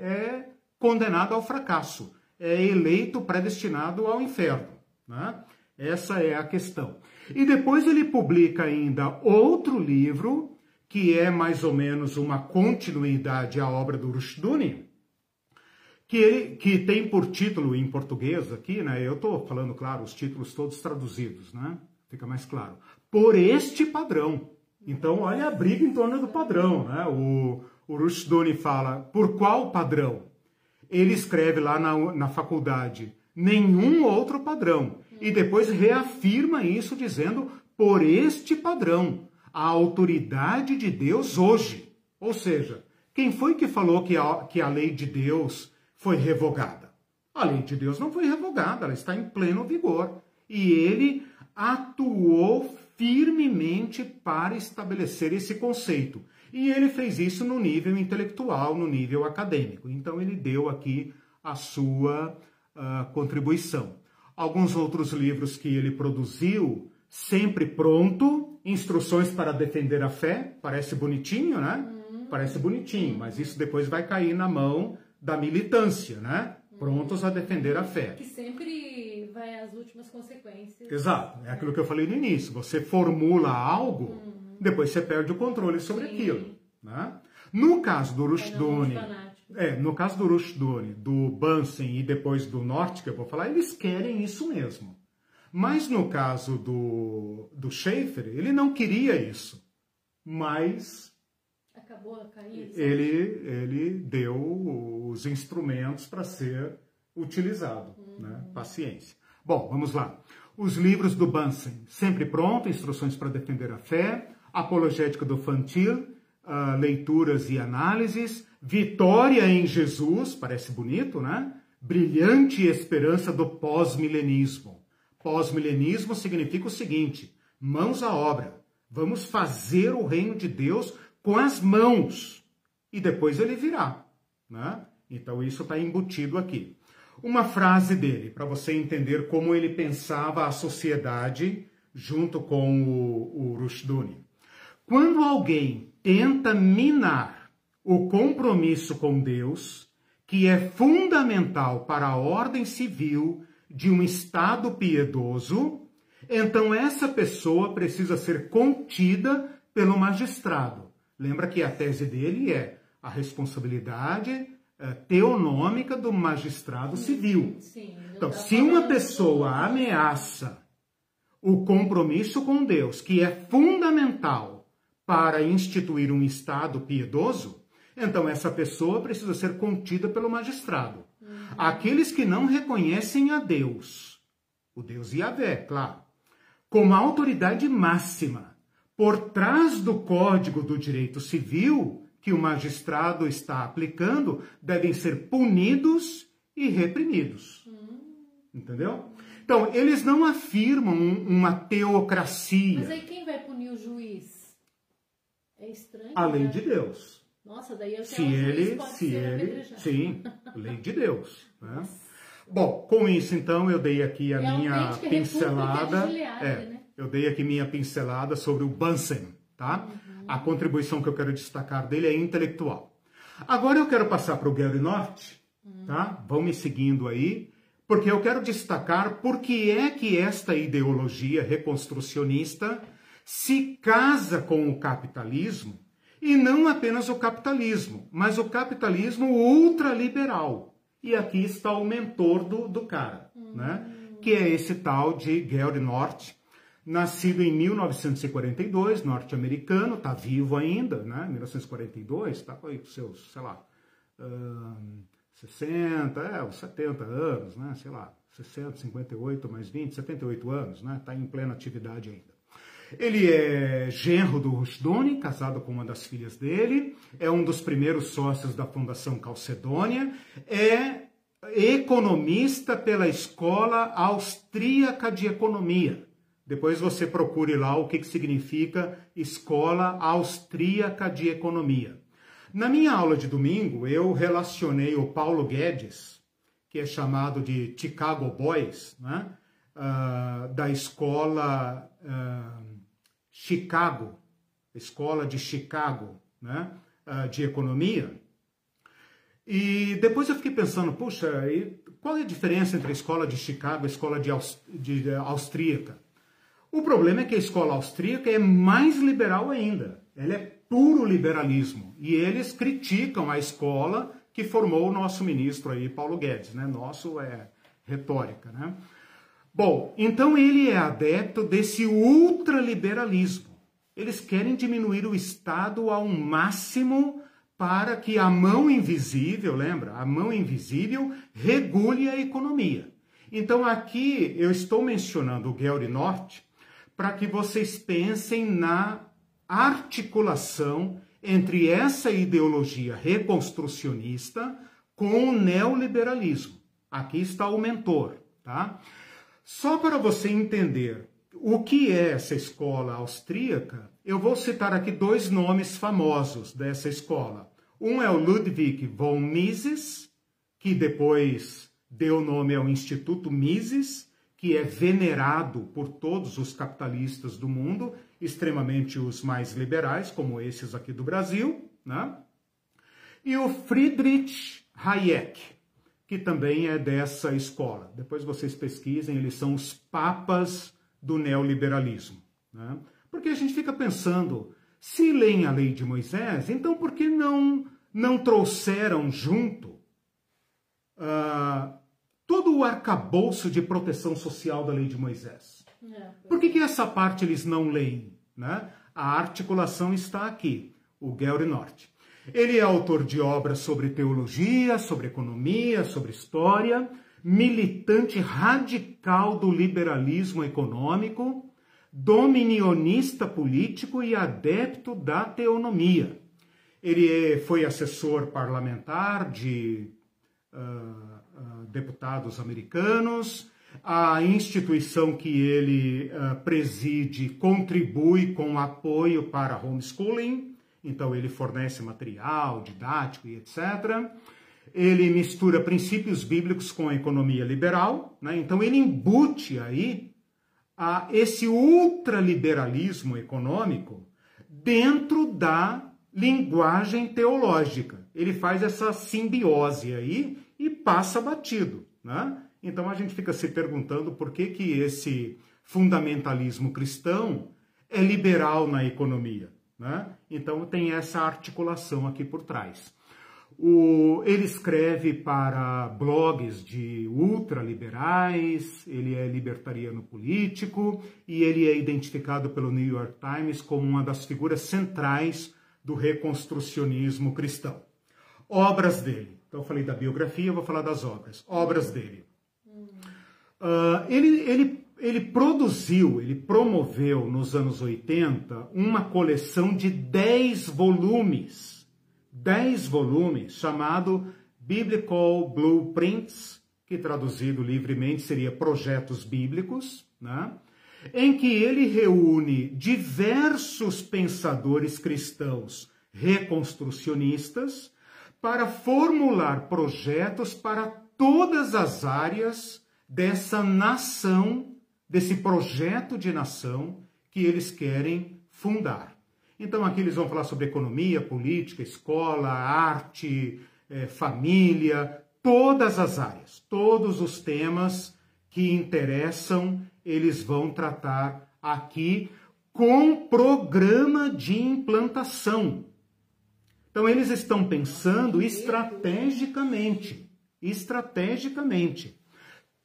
é condenado ao fracasso. É eleito, predestinado ao inferno. Né? Essa é a questão. E depois ele publica ainda outro livro, que é mais ou menos uma continuidade à obra do Rushduni, que, ele, que tem por título em português aqui, né? Eu estou falando, claro, os títulos todos traduzidos, né? Fica mais claro por este padrão. Então, olha a briga em torno do padrão. Né? O, o Rushduni fala, por qual padrão? Ele escreve lá na, na faculdade, nenhum outro padrão. E depois reafirma isso dizendo, por este padrão, a autoridade de Deus hoje. Ou seja, quem foi que falou que a, que a lei de Deus foi revogada? A lei de Deus não foi revogada, ela está em pleno vigor. E ele atuou firmemente para estabelecer esse conceito. E ele fez isso no nível intelectual, no nível acadêmico. Então, ele deu aqui a sua uh, contribuição. Alguns outros livros que ele produziu, Sempre Pronto, Instruções para Defender a Fé, parece bonitinho, né? Uhum. Parece bonitinho, mas isso depois vai cair na mão da militância, né? Prontos a defender a fé. Que sempre vai vai às últimas consequências. Exato, é aquilo que eu falei no início. Você formula algo, uhum. Depois você perde o controle sobre Sim. aquilo. Né? No caso do Rushduni, é, no caso do Rushduni, do Bunsen e depois do Norte, que eu vou falar, eles querem isso mesmo. Mas no caso do, do Schaefer, ele não queria isso. Mas acabou a cair. Ele, ele deu os instrumentos para ser utilizado. Uhum. Né? Paciência. Bom, vamos lá. Os livros do Bunsen, sempre pronto, instruções para defender a fé, apologética do Fantil, uh, leituras e análises, vitória em Jesus, parece bonito, né? Brilhante esperança do pós-milenismo. Pós-milenismo significa o seguinte: mãos à obra. Vamos fazer o reino de Deus com as mãos e depois ele virá. Né? Então isso está embutido aqui. Uma frase dele, para você entender como ele pensava a sociedade junto com o, o Rushduni. Quando alguém tenta minar o compromisso com Deus, que é fundamental para a ordem civil de um Estado piedoso, então essa pessoa precisa ser contida pelo magistrado Lembra que a tese dele é a responsabilidade uh, teonômica do magistrado civil. Sim, então, se uma pessoa ameaça o compromisso com Deus, que é fundamental para instituir um Estado piedoso, então essa pessoa precisa ser contida pelo magistrado. Uhum. Aqueles que não reconhecem a Deus, o Deus Yahvé, claro, como a autoridade máxima por trás do Código do Direito Civil que o magistrado está aplicando devem ser punidos e reprimidos. Entendeu? Então, eles não afirmam uma teocracia. Mas aí quem vai punir o juiz? É estranho. A lei né? de Deus. Nossa, daí eu se ele, se ele, sim, lei de Deus. Né? Bom, com isso então eu dei aqui a Realmente minha pincelada. É, né? eu dei aqui minha pincelada sobre o Bunsen, tá? Uhum. A contribuição que eu quero destacar dele é intelectual. Agora eu quero passar para o Gary Norte, uhum. tá? Vão me seguindo aí, porque eu quero destacar por que é que esta ideologia reconstrucionista se casa com o capitalismo, e não apenas o capitalismo, mas o capitalismo ultraliberal. E aqui está o mentor do, do cara, uhum. né? Que é esse tal de Gary Norte, nascido em 1942, norte-americano, está vivo ainda, né? 1942, está com seus, sei lá, uh, 60, é, uns 70 anos, né? Sei lá, 60, 58 mais 20, 78 anos, né? Está em plena atividade ainda. Ele é genro do Rushduni, casado com uma das filhas dele, é um dos primeiros sócios da Fundação Calcedônia, é economista pela Escola Austríaca de Economia. Depois você procure lá o que, que significa Escola Austríaca de Economia. Na minha aula de domingo, eu relacionei o Paulo Guedes, que é chamado de Chicago Boys, né? Uh, da escola uh, Chicago, escola de Chicago, né? Uh, de economia. E depois eu fiquei pensando, puxa, qual é a diferença entre a escola de Chicago e a escola de, Aust de austríaca? O problema é que a escola austríaca é mais liberal ainda. Ela é puro liberalismo. E eles criticam a escola que formou o nosso ministro aí, Paulo Guedes, né? Nosso é retórica, né? Bom, então ele é adepto desse ultraliberalismo. Eles querem diminuir o Estado ao máximo para que a mão invisível, lembra? A mão invisível regule a economia. Então aqui eu estou mencionando o Gary Norte, para que vocês pensem na articulação entre essa ideologia reconstrucionista com o neoliberalismo. Aqui está o mentor, tá? Só para você entender o que é essa escola austríaca, eu vou citar aqui dois nomes famosos dessa escola. Um é o Ludwig von Mises, que depois deu nome ao Instituto Mises, que é venerado por todos os capitalistas do mundo, extremamente os mais liberais, como esses aqui do Brasil, né? E o Friedrich Hayek, que também é dessa escola. Depois vocês pesquisem, eles são os papas do neoliberalismo. Né? Porque a gente fica pensando, se leem a lei de Moisés, então por que não, não trouxeram junto uh, todo o arcabouço de proteção social da lei de Moisés? É, por que, que essa parte eles não leem? Né? A articulação está aqui, o Gary Norte. Ele é autor de obras sobre teologia, sobre economia, sobre história, militante radical do liberalismo econômico, dominionista político e adepto da teonomia. Ele foi assessor parlamentar de uh, uh, deputados americanos. A instituição que ele uh, preside contribui com apoio para homeschooling, então ele fornece material didático e etc. Ele mistura princípios bíblicos com a economia liberal, né? então ele embute aí a esse ultraliberalismo econômico dentro da linguagem teológica. Ele faz essa simbiose aí e passa batido. Né? Então a gente fica se perguntando por que, que esse fundamentalismo cristão é liberal na economia. Né? Então tem essa articulação aqui por trás. O, ele escreve para blogs de ultraliberais, ele é libertariano político e ele é identificado pelo New York Times como uma das figuras centrais do reconstrucionismo cristão. Obras dele. Então, eu falei da biografia, eu vou falar das obras. Obras dele. Uh, ele, ele, ele produziu, ele promoveu nos anos 80 uma coleção de 10 volumes 10 volumes chamado Biblical Blueprints, que traduzido livremente seria Projetos Bíblicos, né? em que ele reúne diversos pensadores cristãos reconstrucionistas para formular projetos para todas as áreas dessa nação, desse projeto de nação que eles querem fundar. Então aqui eles vão falar sobre economia, política, escola, arte, é, família, todas as áreas, todos os temas que interessam, eles vão tratar aqui com programa de implantação. Então eles estão pensando estrategicamente, estrategicamente.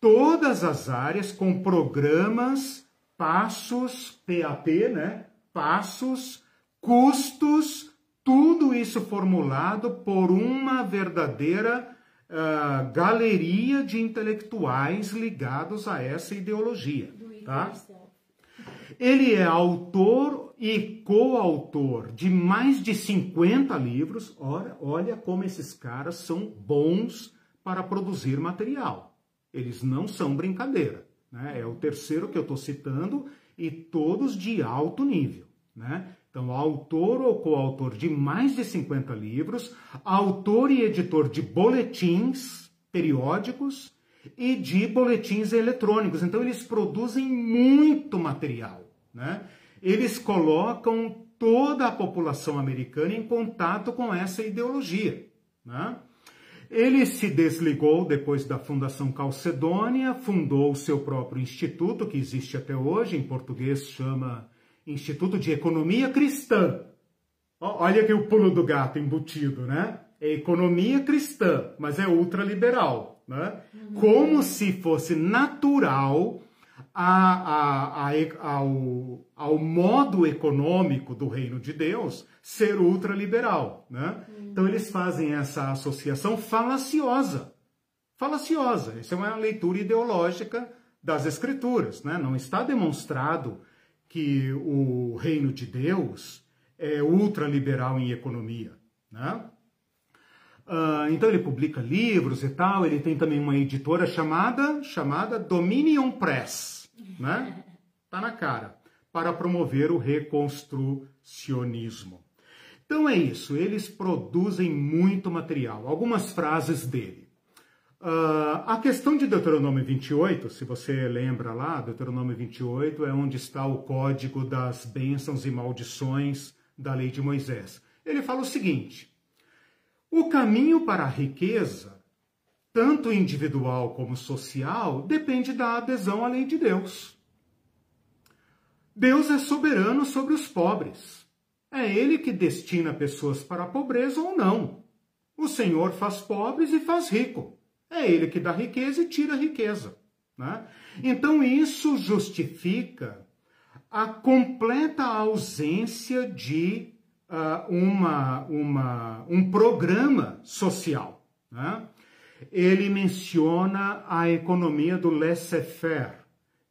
Todas as áreas com programas, passos, PAP, né? Passos custos, tudo isso formulado por uma verdadeira uh, galeria de intelectuais ligados a essa ideologia. Tá? Ele é autor e coautor de mais de 50 livros. Olha, olha como esses caras são bons para produzir material. Eles não são brincadeira. Né? É o terceiro que eu estou citando e todos de alto nível. Né? Então, autor ou coautor de mais de 50 livros, autor e editor de boletins periódicos e de boletins eletrônicos. Então, eles produzem muito material. Né? Eles colocam toda a população americana em contato com essa ideologia. Né? Ele se desligou depois da Fundação Calcedônia, fundou o seu próprio instituto, que existe até hoje, em português chama Instituto de Economia Cristã. Olha aqui o pulo do gato embutido, né? É economia cristã, mas é ultraliberal, né? Uhum. Como se fosse natural a, a, a, ao, ao modo econômico do reino de Deus ser ultraliberal, né? Uhum. Então eles fazem essa associação falaciosa. Falaciosa. Isso é uma leitura ideológica das escrituras, né? Não está demonstrado que o reino de Deus é ultraliberal em economia, né? Uh, então ele publica livros e tal, ele tem também uma editora chamada, chamada Dominion Press, né? Tá na cara, para promover o reconstrucionismo. Então é isso, eles produzem muito material. Algumas frases dele. Uh, a questão de Deuteronômio 28, se você lembra lá, Deuteronômio 28 é onde está o código das bênçãos e maldições da lei de Moisés. Ele fala o seguinte: o caminho para a riqueza tanto individual como social, depende da adesão à lei de Deus. Deus é soberano sobre os pobres. É Ele que destina pessoas para a pobreza ou não. O Senhor faz pobres e faz rico. É Ele que dá riqueza e tira riqueza. Né? Então, isso justifica a completa ausência de uh, uma, uma, um programa social. Né? Ele menciona a economia do laissez-faire,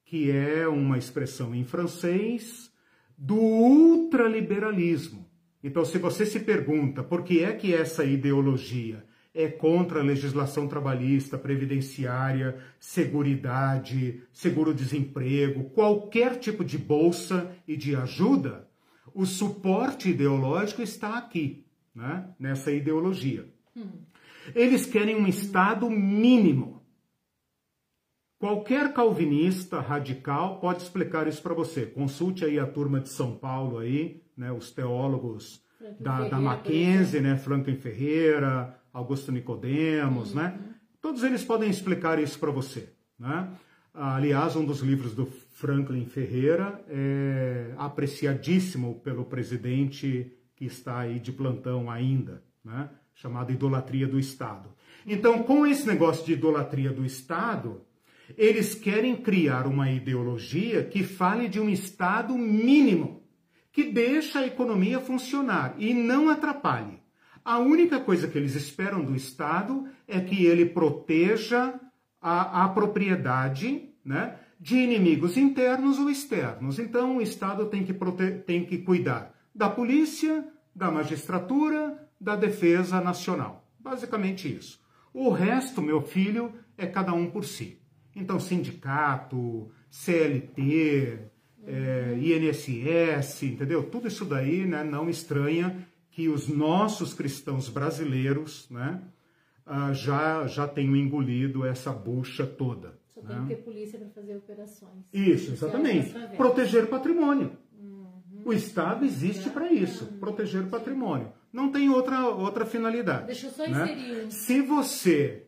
que é uma expressão em francês do ultraliberalismo. Então, se você se pergunta por que é que essa ideologia é contra a legislação trabalhista, previdenciária, seguridade, seguro-desemprego, qualquer tipo de bolsa e de ajuda, o suporte ideológico está aqui, né? nessa ideologia. Hum. Eles querem um Estado mínimo. Qualquer calvinista radical pode explicar isso para você. Consulte aí a turma de São Paulo aí, né, os teólogos da, da Mackenzie, né, Franklin Ferreira, Augusto Nicodemos, né? uhum. né? Todos eles podem explicar isso para você, né? Aliás, um dos livros do Franklin Ferreira é apreciadíssimo pelo presidente que está aí de plantão ainda, né? Chamado Idolatria do Estado. Então, com esse negócio de idolatria do Estado, eles querem criar uma ideologia que fale de um Estado mínimo, que deixa a economia funcionar e não atrapalhe. A única coisa que eles esperam do Estado é que ele proteja a, a propriedade né, de inimigos internos ou externos. Então, o Estado tem que, tem que cuidar da polícia, da magistratura, da defesa nacional. Basicamente isso. O resto, meu filho, é cada um por si. Então, sindicato, CLT, é, INSS, entendeu? Tudo isso daí né, não estranha que os nossos cristãos brasileiros né, uh, já, já tenham engolido essa bucha toda. Só né? tem que ter polícia para fazer operações. Isso, exatamente. Proteger patrimônio. O Estado existe para isso, proteger patrimônio. Não tem outra, outra finalidade. Deixa eu só né? inserir. Se você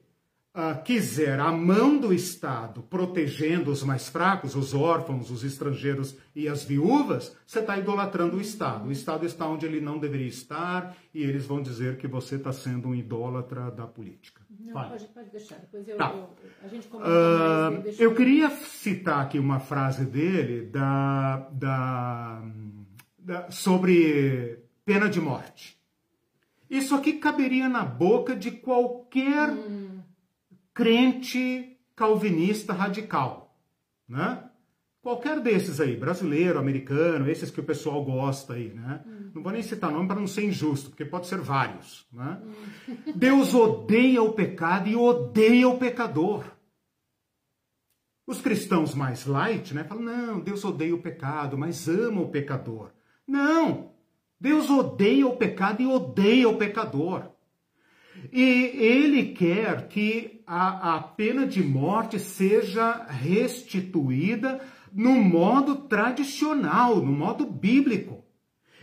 uh, quiser a mão do Estado protegendo os mais fracos, os órfãos, os estrangeiros e as viúvas, você está idolatrando o Estado. O Estado está onde ele não deveria estar e eles vão dizer que você está sendo um idólatra da política. Não, pode, pode, deixar. Depois eu, tá. eu a gente comenta uh, mais. Eu, eu queria citar aqui uma frase dele da, da, sobre pena de morte. Isso aqui caberia na boca de qualquer hum crente calvinista radical, né? Qualquer desses aí, brasileiro, americano, esses que o pessoal gosta aí, né? Hum. Não vou nem citar nome para não ser injusto, porque pode ser vários, né? Hum. Deus odeia o pecado e odeia o pecador. Os cristãos mais light, né, falam: "Não, Deus odeia o pecado, mas ama o pecador". Não! Deus odeia o pecado e odeia o pecador. E ele quer que a, a pena de morte seja restituída no modo tradicional, no modo bíblico.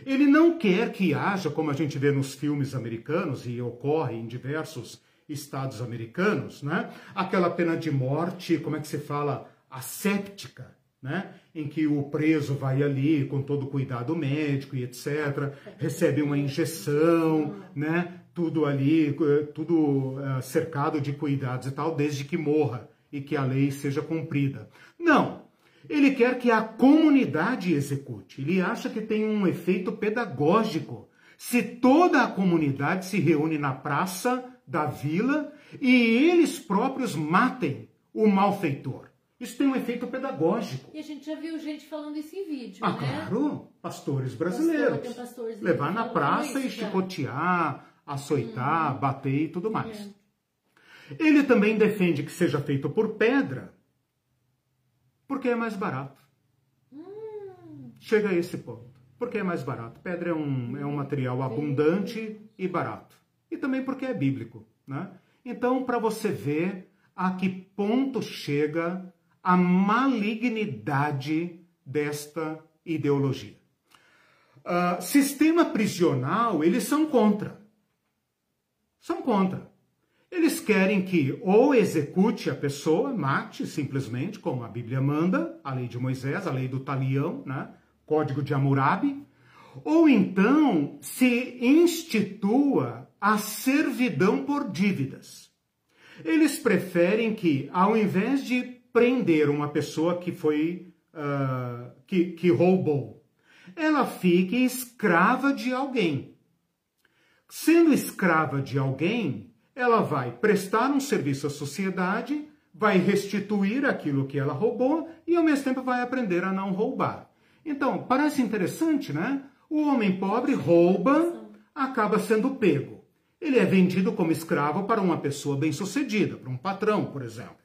Ele não quer que haja, como a gente vê nos filmes americanos e ocorre em diversos estados americanos, né? Aquela pena de morte, como é que se fala, asséptica, né? Em que o preso vai ali com todo cuidado médico e etc, recebe uma injeção, né? tudo ali, eh, tudo eh, cercado de cuidados e tal, desde que morra e que a lei seja cumprida. Não. Ele quer que a comunidade execute. Ele acha que tem um efeito pedagógico. Se toda a comunidade se reúne na praça da vila e eles próprios matem o malfeitor. Isso tem um efeito pedagógico. E a gente já viu gente falando isso em vídeo, ah, né? claro. Pastores brasileiros. Pastor, pastores Levar na praça e chicotear, açoitar, uhum. bater e tudo mais. É. Ele também defende que seja feito por pedra, porque é mais barato. Hum. Chega a esse ponto. Porque é mais barato. Pedra é um, é um material abundante e barato. E também porque é bíblico. Né? Então, para você ver a que ponto chega a malignidade desta ideologia. Uh, sistema prisional, eles são contra são contra. Eles querem que ou execute a pessoa, mate simplesmente, como a Bíblia manda, a lei de Moisés, a lei do talião, né? Código de Hammurabi, ou então se institua a servidão por dívidas. Eles preferem que, ao invés de prender uma pessoa que foi uh, que, que roubou, ela fique escrava de alguém. Sendo escrava de alguém, ela vai prestar um serviço à sociedade, vai restituir aquilo que ela roubou e ao mesmo tempo vai aprender a não roubar. Então, parece interessante, né? O homem pobre rouba, acaba sendo pego. Ele é vendido como escravo para uma pessoa bem-sucedida, para um patrão, por exemplo.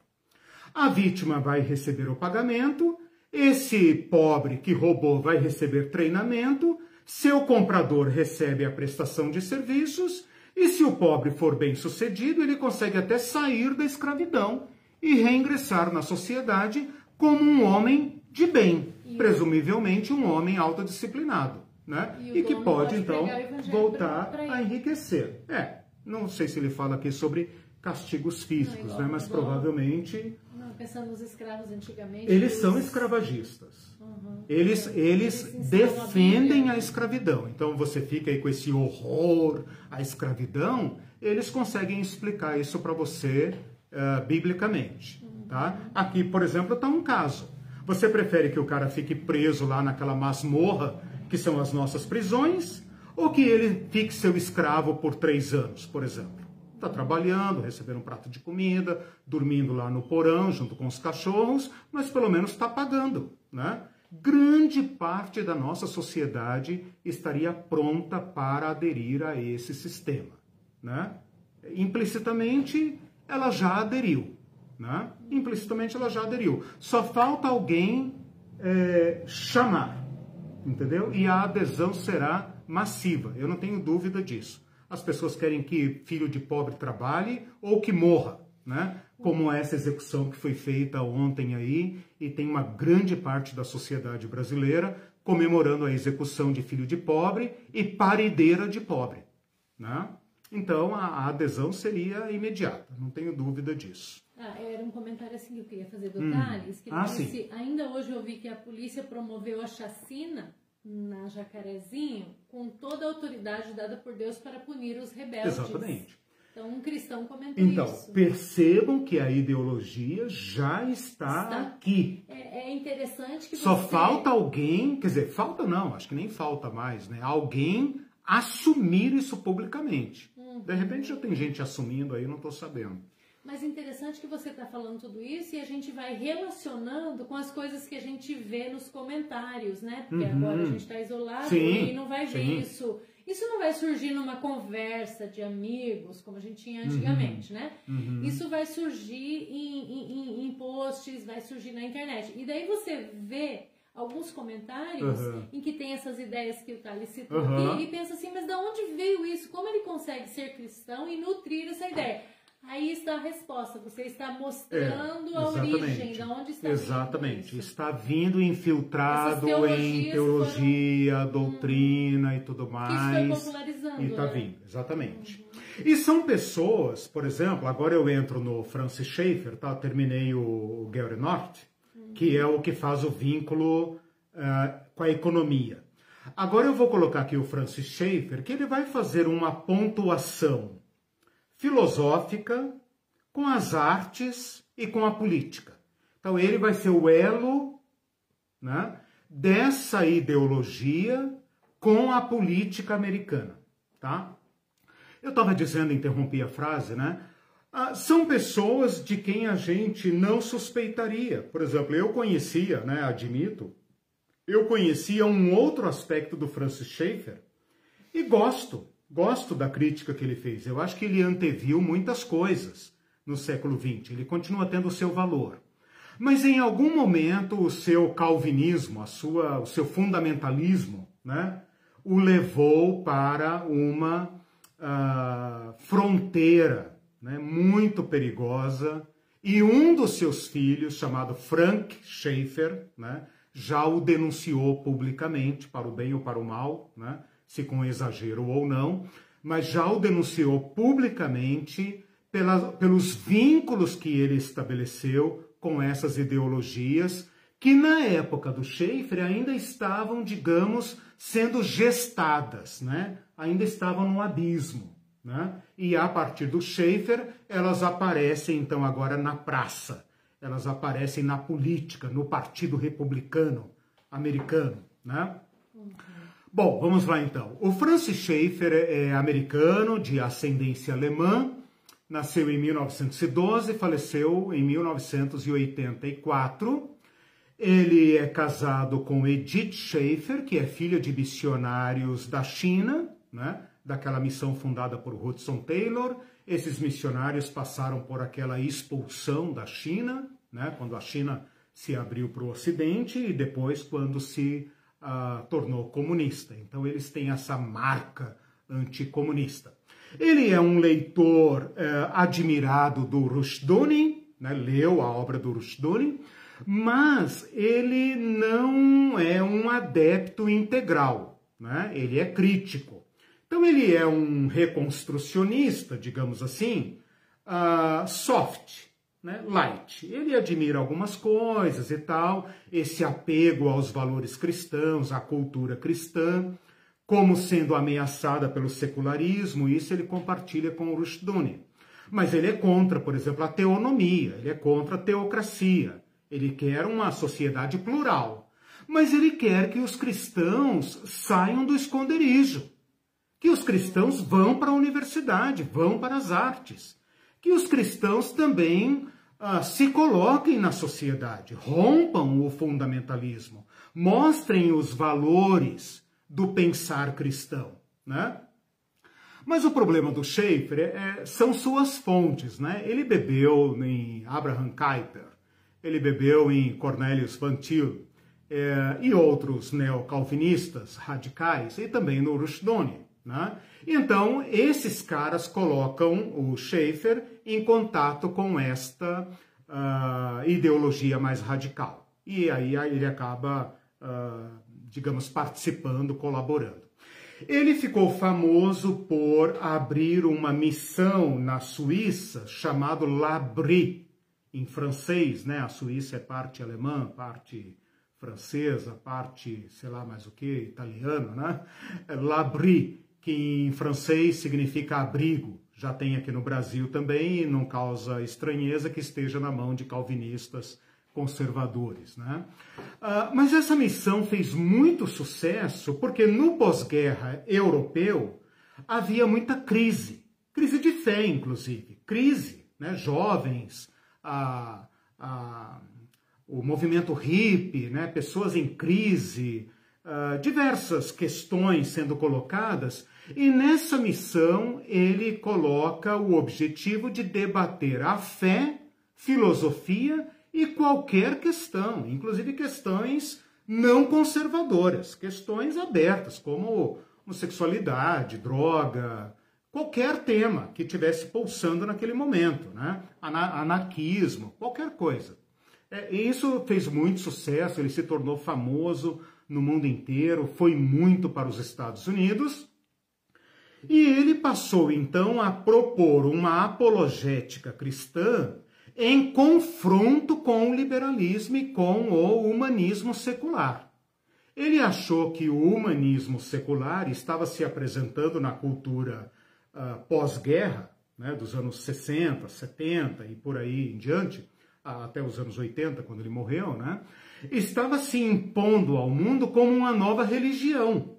A vítima vai receber o pagamento, esse pobre que roubou vai receber treinamento, seu comprador recebe a prestação de serviços, e se o pobre for bem-sucedido, ele consegue até sair da escravidão e reingressar na sociedade como um homem de bem, presumivelmente um homem autodisciplinado né? E, e que pode, então, voltar a enriquecer. É, não sei se ele fala aqui sobre castigos físicos, não, né? Mas provavelmente... Não, pensando nos escravos antigamente... Eles, eles... são escravagistas. Uhum. Eles, eles, eles defendem a, a escravidão. Então você fica aí com esse horror à escravidão, eles conseguem explicar isso para você uh, biblicamente. Uhum. Tá? Aqui, por exemplo, está um caso. Você prefere que o cara fique preso lá naquela masmorra que são as nossas prisões, ou que ele fique seu escravo por três anos, por exemplo. Está trabalhando, recebendo um prato de comida, dormindo lá no porão junto com os cachorros, mas pelo menos está pagando, né? Grande parte da nossa sociedade estaria pronta para aderir a esse sistema, né? Implicitamente, ela já aderiu, né? Implicitamente, ela já aderiu. Só falta alguém é, chamar, entendeu? E a adesão será massiva, eu não tenho dúvida disso. As pessoas querem que filho de pobre trabalhe ou que morra, né? Como essa execução que foi feita ontem aí, e tem uma grande parte da sociedade brasileira comemorando a execução de filho de pobre e parideira de pobre, né? Então a, adesão seria imediata, não tenho dúvida disso. Ah, era um comentário assim que eu queria fazer do hum. Thales, que ah, disse, ainda hoje eu vi que a polícia promoveu a chacina na Jacarezinho com toda a autoridade dada por Deus para punir os rebeldes. Exatamente. Então, um cristão comentou então, isso. Então, percebam que a ideologia já está, está. aqui. É, é, interessante que Só você... falta alguém, quer dizer, falta não, acho que nem falta mais, né? Alguém assumir isso publicamente. Uhum. De repente já tem gente assumindo aí, não estou sabendo. Mas interessante que você está falando tudo isso e a gente vai relacionando com as coisas que a gente vê nos comentários, né? Porque uhum. agora a gente está isolado sim, e não vai ver sim. isso. Isso não vai surgir numa conversa de amigos, como a gente tinha antigamente, uhum. né? Uhum. Isso vai surgir em, em, em, posts, vai surgir na internet. E daí você vê alguns comentários uhum. em que tem essas ideias que o Thales citou aqui e pensa assim, mas de onde veio isso? Como ele consegue ser cristão e nutrir essa ideia? Aí está a resposta. Você está mostrando é, a origem, de onde está Exatamente. Vindo está vindo infiltrado em teologia, foram... doutrina e tudo mais. Isso foi popularizando. E está né? vindo, exatamente. Uhum. E são pessoas, por exemplo, agora eu entro no Francis Schaeffer, tá? terminei o Gary North, uhum. que é o que faz o vínculo uh, com a economia. Agora eu vou colocar aqui o Francis Schaeffer, que ele vai fazer uma pontuação filosófica com as artes e com a política. Então ele vai ser o elo né, dessa ideologia com a política americana. Tá? Eu estava dizendo, interrompi a frase, né? Ah, são pessoas de quem a gente não suspeitaria. Por exemplo, eu conhecia, né, admito, eu conhecia um outro aspecto do Francis Schaeffer e gosto. Gosto da crítica que ele fez. Eu acho que ele anteviu muitas coisas no século XX. Ele continua tendo o seu valor. Mas em algum momento o seu calvinismo, a sua, o seu fundamentalismo, né, o levou para uma uh, fronteira né, muito perigosa. E um dos seus filhos, chamado Frank Schaeffer, né, já o denunciou publicamente, para o bem ou para o mal, né, se com exagero ou não, mas já o denunciou publicamente pela, pelos vínculos que ele estabeleceu com essas ideologias que na época do Schaeffer ainda estavam, digamos, sendo gestadas, né? ainda estavam no abismo. Né? E a partir do Schaeffer, elas aparecem então agora na praça, elas aparecem na política, no Partido Republicano americano. Né? Uhum. Bom, vamos lá então. O Francis Schaeffer é americano, de ascendência alemã, nasceu em 1912 e faleceu em 1984. Ele é casado com Edith Schaeffer, que é filha de missionários da China, né? daquela missão fundada por Hudson Taylor. Esses missionários passaram por aquela expulsão da China, né? quando a China se abriu para o Ocidente e depois quando se uh, tornou comunista. Então eles têm essa marca anticomunista. Ele é um leitor uh, admirado do Rushduni, né? leu a obra do Rushduni, mas ele não é um adepto integral, né? ele é crítico. Então ele é um reconstrucionista, digamos assim, uh, soft, né? light. Ele admira algumas coisas e tal, esse apego aos valores cristãos, à cultura cristã, como sendo ameaçada pelo secularismo, isso ele compartilha com o Rushduni. Mas ele é contra, por exemplo, a teonomia, ele é contra a teocracia. Ele quer uma sociedade plural. Mas ele quer que os cristãos saiam do esconderijo. Que os cristãos vão para a universidade, vão para as artes. Que os cristãos também ah, se coloquem na sociedade, rompam o fundamentalismo, mostrem os valores do pensar cristão, né? Mas o problema do Schaeffer é, são suas fontes, né? Ele bebeu em Abraham Kuyper, ele bebeu em Cornelius Van Til é, e outros neocalvinistas radicais, e também no Rushduni, né? Então, esses caras colocam o Schaeffer em contato com esta uh, ideologia mais radical. E aí ele acaba uh, digamos, participando, colaborando. Ele ficou famoso por abrir uma missão na Suíça chamado L'Abri, em francês, né? A Suíça é parte alemã, parte francesa, parte, sei lá mais o que, italiano, né? L'Abri, que em francês significa abrigo. Já tem aqui no Brasil também e não causa estranheza que esteja na mão de calvinistas conservadores. Né? Uh, mas essa missão fez muito sucesso porque no pós-guerra europeu havia muita crise, crise de fé, inclusive, crise, né? jovens, a, o movimento hippie, né? pessoas em crise, uh, diversas questões sendo colocadas, e nessa missão ele coloca o objetivo de debater a fé, filosofia e qualquer questão, inclusive questões não conservadoras, questões abertas, como homossexualidade, droga, qualquer tema que tivesse pulsando naquele momento, né? anarquismo, qualquer coisa. É, isso fez muito sucesso, ele se tornou famoso no mundo inteiro, foi muito para os Estados Unidos. E ele passou então a propor uma apologética cristã em confronto com o liberalismo e com o humanismo secular. Ele achou que o humanismo secular estava se apresentando na cultura uh, pós-guerra, né, dos anos 60, 70 e por aí em diante, até os anos 80, quando ele morreu, né, estava se impondo ao mundo como uma nova religião,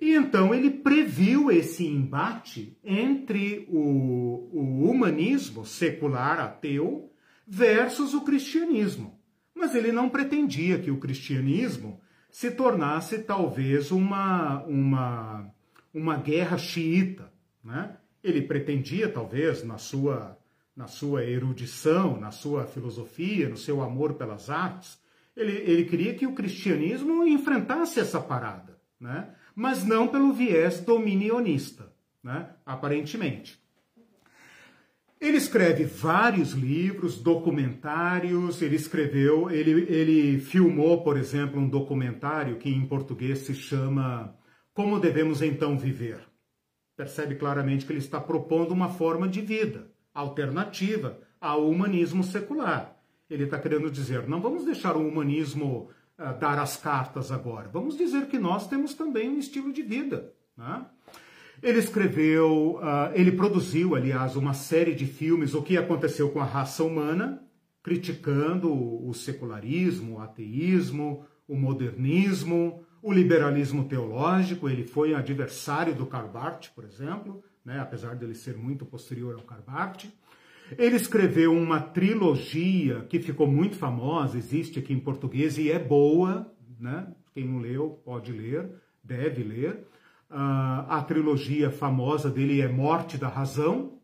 e então ele previu esse embate entre o, o humanismo secular ateu versus o cristianismo. Mas ele não pretendia que o cristianismo se tornasse talvez uma, uma, uma guerra xiita. Né? Ele pretendia, talvez, na sua, na sua erudição, na sua filosofia, no seu amor pelas artes, ele, ele queria que o cristianismo enfrentasse essa parada. Né? mas não pelo viés dominionista, né? aparentemente. Ele escreve vários livros, documentários, ele escreveu, ele, ele filmou, por exemplo, um documentário que em português se chama Como Devemos Então Viver. percebe claramente que ele está propondo uma forma de vida alternativa ao humanismo secular. Ele está querendo dizer, não vamos deixar o humanismo uh, dar as cartas agora, vamos dizer que nós temos também um estilo de vida. Né? Ele escreveu, uh, ele produziu, aliás, uma série de filmes, O que aconteceu com a raça humana, criticando o secularismo, o ateísmo, o modernismo, o liberalismo teológico. Ele foi adversário do Karl Barth, por exemplo, né, apesar dele ser muito posterior ao Karl Barth. Ele escreveu uma trilogia que ficou muito famosa, existe aqui em português e é boa, né? Quem não leu pode ler, deve ler. Uh, a trilogia famosa dele é Morte da Razão.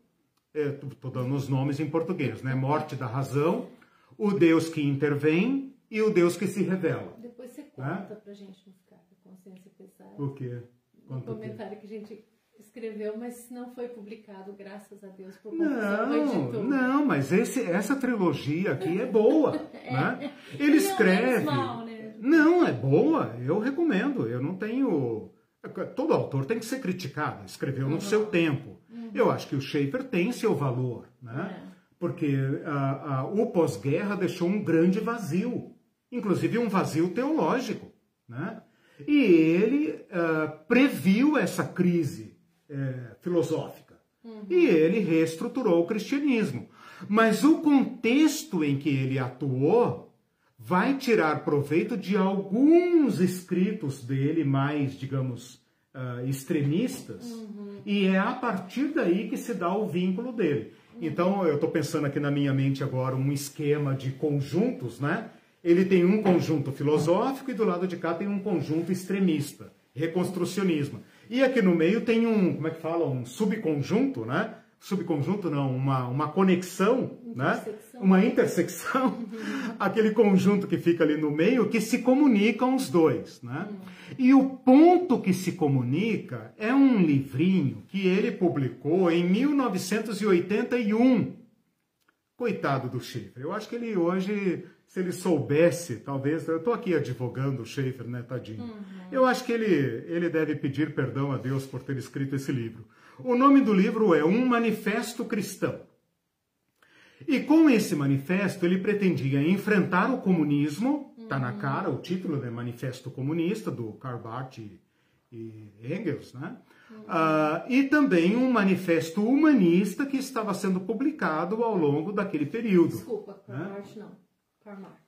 Estou dando os nomes em português, né? Morte da Razão, o Deus que intervém e o Deus que se revela. Depois você conta né? pra gente não ficar com consciência pesada. O quê? Conta um comentário que a gente escreveu, mas não foi publicado, graças a Deus, por não, Não, mas esse, essa trilogia aqui é boa, é. né? Ele escreve... Mal, né? Não, é boa, eu recomendo, eu não tenho... Todo autor tem que ser criticado, escreveu uhum. no seu tempo. Uhum. Eu acho que o Schaefer tem seu valor, né? É. Porque o pós-guerra deixou um grande vazio, inclusive um vazio teológico, né? E ele uh, previu essa crise é, filosófica. Uhum. E ele reestruturou o cristianismo. Mas o contexto em que ele atuou vai tirar proveito de alguns escritos dele mais, digamos, uh, extremistas, uhum. e é a partir daí que se dá o vínculo dele. Uhum. Então, eu estou pensando aqui na minha mente agora um esquema de conjuntos, né? Ele tem um conjunto filosófico e do lado de cá tem um conjunto extremista, reconstrucionismo. E aqui no meio tem um, como é que fala, um subconjunto, né? Subconjunto não, uma, uma conexão, né? Uma intersecção, uhum. aquele conjunto que fica ali no meio que se comunicam os dois, né? Uhum. E o ponto que se comunica é um livrinho que ele publicou em 1981. Coitado do Schaefer. Eu acho que ele hoje se ele soubesse, talvez, eu estou aqui advogando o Schaefer, né, tadinho. Uhum. Eu acho que ele, ele deve pedir perdão a Deus por ter escrito esse livro. O nome do livro é Um Manifesto Cristão. E com esse manifesto ele pretendia enfrentar o comunismo, está uhum. na cara, o título é Manifesto Comunista, do Karl Barth e, e Engels, né? Uhum. Uh, e também um manifesto humanista que estava sendo publicado ao longo daquele período. Desculpa, né? Barth não. Karl Marx.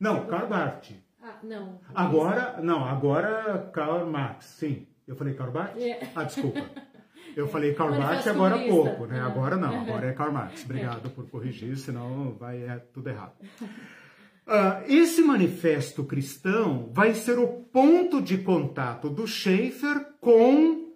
Não, Karl Barth. Ah, não. Agora, não, agora Karl Marx, sim. Eu falei Karl Barth? Yeah. É. Ah, desculpa. Eu falei Karl Barth agora há pouco, né? Agora não, agora é Karl Marx. Obrigado por corrigir, senão vai é tudo errado. Uh, esse manifesto cristão vai ser o ponto de contato do Schaeffer com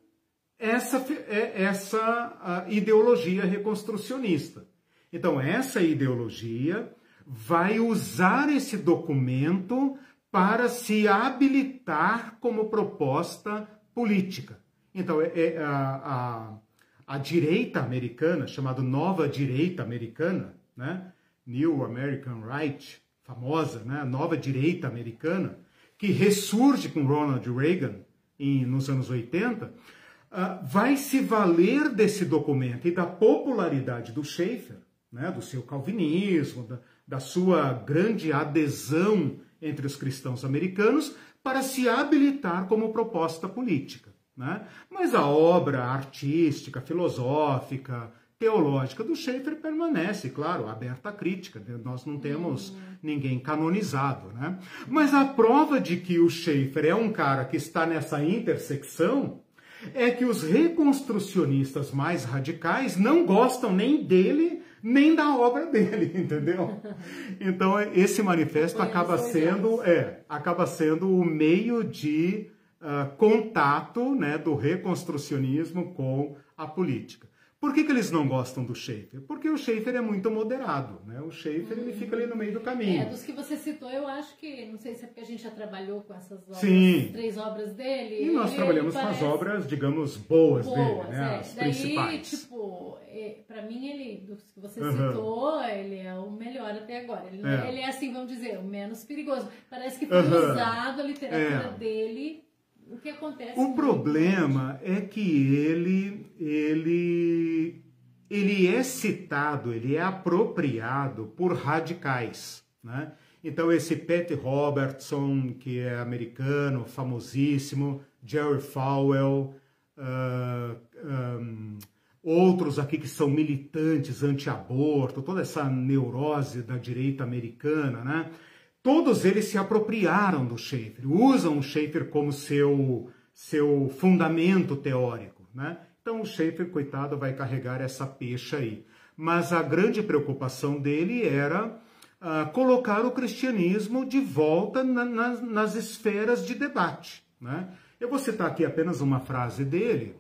essa, é, essa uh, ideologia reconstrucionista. Então, essa ideologia vai usar esse documento para se habilitar como proposta política. Então, é, é a, a, a, direita americana, chamada Nova Direita Americana, né? New American Right, famosa, né? Nova Direita Americana, que ressurge com Ronald Reagan em, nos anos 80, uh, ah, vai se valer desse documento e da popularidade do Schaeffer, né? do seu calvinismo, da, da sua grande adesão entre os cristãos americanos para se habilitar como proposta política. Né? Mas a obra artística, filosófica, teológica do Schaeffer permanece, claro, aberta à crítica. Né? Nós não temos ninguém canonizado. Né? Mas a prova de que o Schaeffer é um cara que está nessa intersecção é que os reconstrucionistas mais radicais não gostam nem dele nem da obra dele, entendeu? Então esse manifesto acaba sendo, é, acaba sendo o meio de uh, contato né, do reconstrucionismo com a política. Por que, que eles não gostam do Schaefer? Porque o Schaefer é muito moderado, né? O Schaefer ele fica ali no meio do caminho. É, dos que você citou, eu acho que, não sei se é porque a gente já trabalhou com essas obras, Sim. três obras dele. E nós trabalhamos com as obras, digamos, boas, boas dele, né? É. As Daí, principais. tipo, é, para mim ele, dos que você uhum. citou, ele é o melhor até agora. Ele é. ele é assim, vamos dizer, o menos perigoso. Parece que foi uhum. usado a literatura é. dele O que acontece? O problema é que ele, ele, ele é citado, ele é apropriado por radicais, né? Então esse Pat Robertson, que é americano, famosíssimo, Jerry Falwell, uh, um, outros aqui que são militantes anti-aborto, toda essa neurose da direita americana, né? Todos eles se apropriaram do Schaeffer, usam o Schaeffer como seu, seu fundamento teórico, né? Então o Schaeffer, coitado, vai carregar essa peixe aí. Mas a grande preocupação dele era uh, colocar o cristianismo de volta na, na, nas esferas de debate, né? Eu vou citar aqui apenas uma frase dele,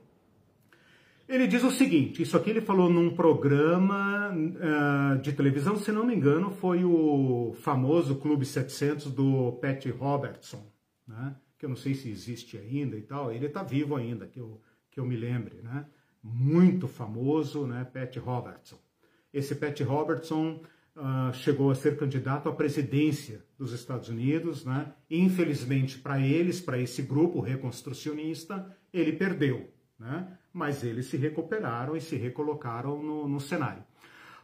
ele diz o seguinte: isso aqui ele falou num programa uh, de televisão, se não me engano, foi o famoso Clube 700 do Pat Robertson, né? que eu não sei se existe ainda e tal. Ele está vivo ainda, que eu, que eu me lembre, né? Muito famoso, né? Pat Robertson. Esse Pat Robertson uh, chegou a ser candidato à presidência dos Estados Unidos, né? Infelizmente para eles, para esse grupo reconstrucionista, ele perdeu, né? mas eles se recuperaram e se recolocaram no, no cenário.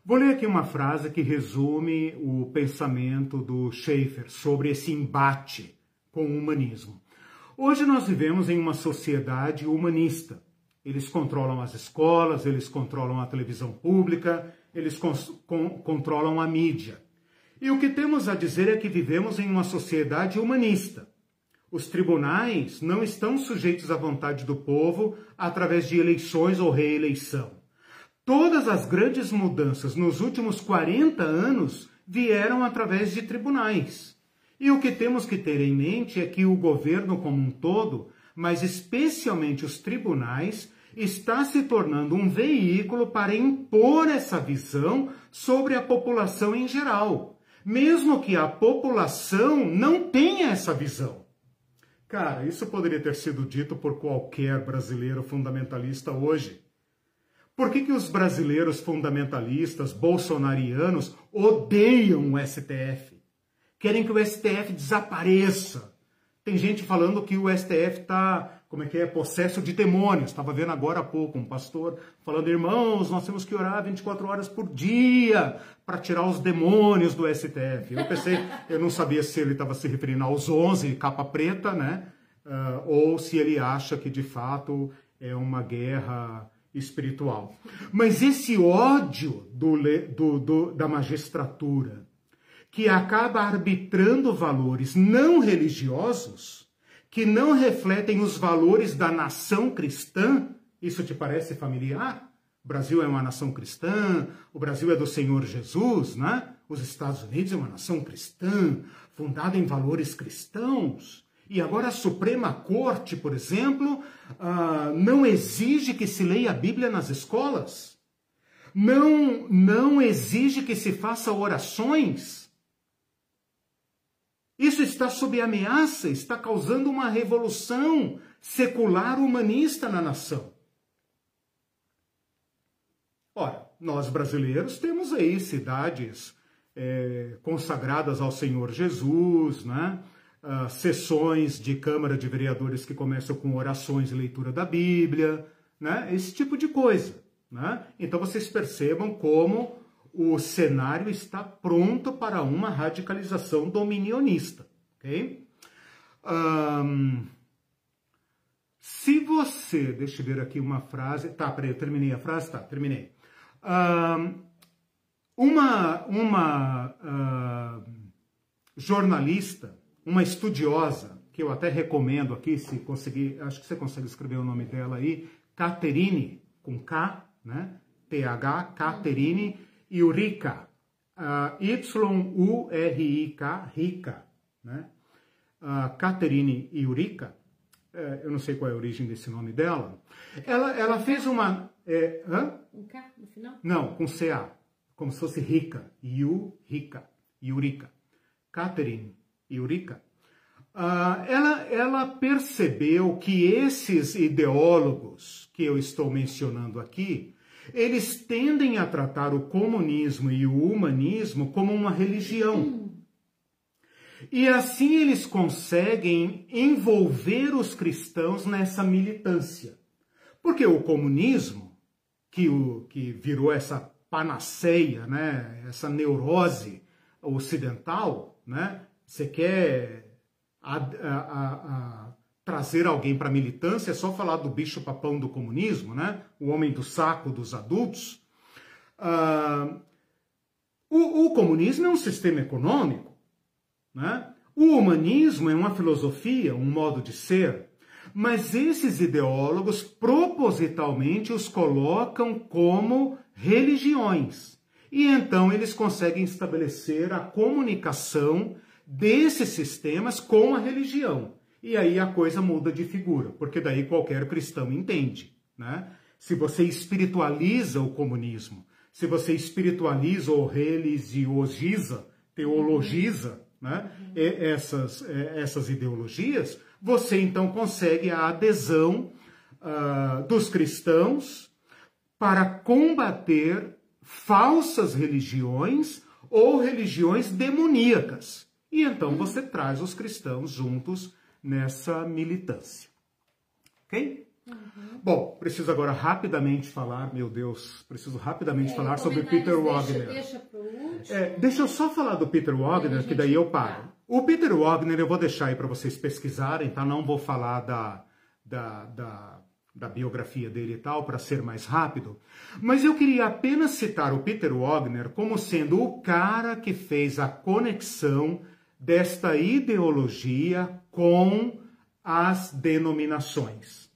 Vou ler aqui uma frase que resume o pensamento do Schaeffer sobre esse embate com o humanismo. Hoje nós vivemos em uma sociedade humanista. Eles controlam as escolas, eles controlam a televisão pública, eles controlam a mídia. E o que temos a dizer é que vivemos em uma sociedade humanista. Os tribunais não estão sujeitos à vontade do povo através de eleições ou reeleição. Todas as grandes mudanças nos últimos 40 anos vieram através de tribunais. E o que temos que ter em mente é que o governo como um todo, mas especialmente os tribunais, está se tornando um veículo para impor essa visão sobre a população em geral, mesmo que a população não tenha essa visão. Cara, isso poderia ter sido dito por qualquer brasileiro fundamentalista hoje. Por que, que os brasileiros fundamentalistas, bolsonarianos, odeiam o STF? Querem que o STF desapareça. Tem gente falando que o STF está, como é que é, possesso de demônios. Estava vendo agora há pouco um pastor falando, irmãos, nós temos que orar 24 horas por dia para tirar os demônios do STF. Eu pensei, eu não sabia se ele estava se referindo aos 11 capa preta, né? Uh, ou se ele acha que de fato é uma guerra espiritual. Mas esse ódio do, do, do, da magistratura, que acaba arbitrando valores não religiosos, que não refletem os valores da nação cristã, isso te parece familiar? O Brasil é uma nação cristã, o Brasil é do Senhor Jesus, né? Os Estados Unidos é uma nação cristã, fundada em valores cristãos. E agora a Suprema Corte, por exemplo, uh, não exige que se leia a Bíblia nas escolas. Não, não exige que se faça orações. Isso está sob ameaça, está causando uma revolução secular humanista na nação. Ora, nós brasileiros temos aí cidades é, consagradas ao Senhor Jesus, né? Uh, sessões de Câmara de Vereadores que começam com orações e leitura da Bíblia, né? esse tipo de coisa. Né? Então vocês percebam como o cenário está pronto para uma radicalização dominionista. Okay? Um, se você, deixa eu ver aqui uma frase. Tá, peraí, eu terminei a frase? Tá, terminei uma uma uh, jornalista, uma estudiosa, que eu até recomendo aqui, se conseguir, acho que você consegue escrever o nome dela aí, Caterine, com K, né? T-H, Caterine Eurica, uh, Y-U-R-I-K, Rica, né? Uh, Caterine Eurica, é, eu não sei qual é a origem desse nome dela, ela, ela fez uma... É, hã? Um K no final? Não, com CA, como se fosse rica, Yu, rica, Yurika. Catherine Yurika. Uh, ela, ela percebeu que esses ideólogos que eu estou mencionando aqui, eles tendem a tratar o comunismo e o humanismo como uma religião. E assim eles conseguem envolver os cristãos nessa militância. Porque o comunismo, que, o, que virou essa panaceia, né, essa neurose ocidental, né, você quer a, a, a, trazer alguém para a militância, é só falar do bicho papão do comunismo, né, o homem do saco dos adultos. Uh, o, o comunismo é um sistema econômico, né? O humanismo é uma filosofia, um modo de ser, mas esses ideólogos propositalmente os colocam como religiões. E então eles conseguem estabelecer a comunicação desses sistemas com a religião. E aí a coisa muda de figura, porque daí qualquer cristão entende. Né? Se você espiritualiza o comunismo, se você espiritualiza ou religiosiza, teologiza né, essas, essas ideologias, você então consegue a adesão uh, dos cristãos para combater falsas religiões ou religiões demoníacas. E então você traz os cristãos juntos nessa militância. Ok? Uhum. Bom, preciso agora rapidamente falar, meu Deus, preciso rapidamente é, falar sobre Peter Wagner. Deixa, deixa, é, deixa eu só falar do Peter Wagner, que daí eu paro. O Peter Wagner eu vou deixar aí para vocês pesquisarem, tá? Não vou falar da, da, da, da biografia dele e tal, para ser mais rápido. Mas eu queria apenas citar o Peter Wagner como sendo o cara que fez a conexão desta ideologia com as denominações.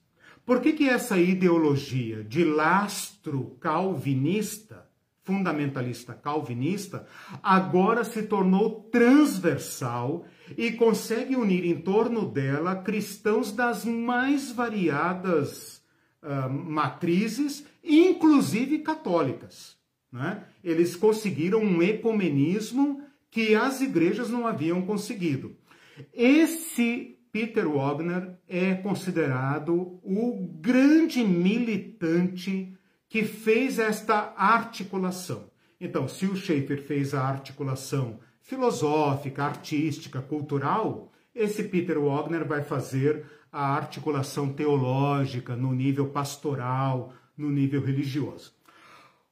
Por que, que essa ideologia de lastro calvinista, fundamentalista calvinista, agora se tornou transversal e consegue unir em torno dela cristãos das mais variadas uh, matrizes, inclusive católicas? Né? Eles conseguiram um ecumenismo que as igrejas não haviam conseguido. Esse Peter Wagner é considerado o grande militante que fez esta articulação. Então, se o Schaeffer fez a articulação filosófica, artística, cultural, esse Peter Wagner vai fazer a articulação teológica no nível pastoral, no nível religioso.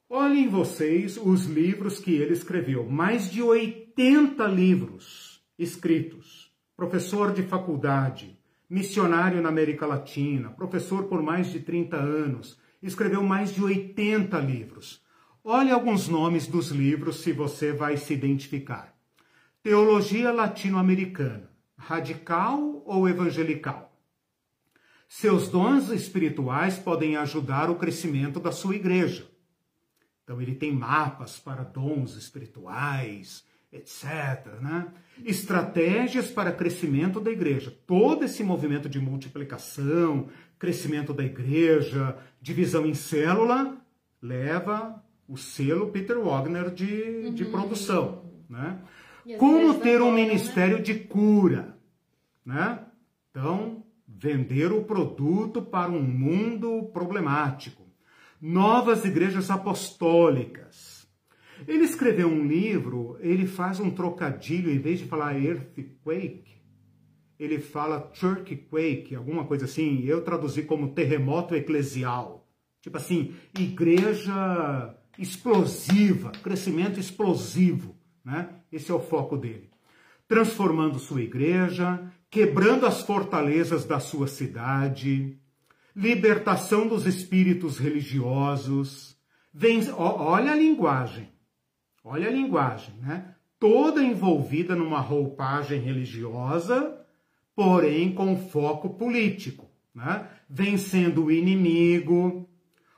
Olhem vocês os livros que ele escreveu, mais de 80 livros escritos professor de faculdade, missionário na América Latina, professor por mais de 30 anos, escreveu mais de 80 livros. Olhe alguns nomes dos livros se você vai se identificar. Teologia Latino-Americana, radical ou evangelical? Seus dons espirituais podem ajudar o crescimento da sua igreja. Então ele tem mapas para dons espirituais, etc. Né? Estratégias para crescimento da igreja. Todo esse movimento de multiplicação, crescimento da igreja, divisão em célula, leva o selo Peter Wagner de, uhum. de produção. Né? Como ter um ministério né? de cura. Né? Então, vender o produto para um mundo problemático. Novas igrejas apostólicas ele escreveu um livro, ele faz um trocadilho, em vez de falar earthquake, ele fala churchquake, alguma coisa assim. Eu traduzi como terremoto eclesial. Tipo assim, igreja explosiva, crescimento explosivo. Né? Esse é o foco dele. Transformando sua igreja, quebrando as fortalezas da sua cidade, libertação dos espíritos religiosos. Vem, olha a linguagem Olha a linguagem, né? Toda envolvida numa roupagem religiosa, porém com foco político, né? Vencendo o inimigo,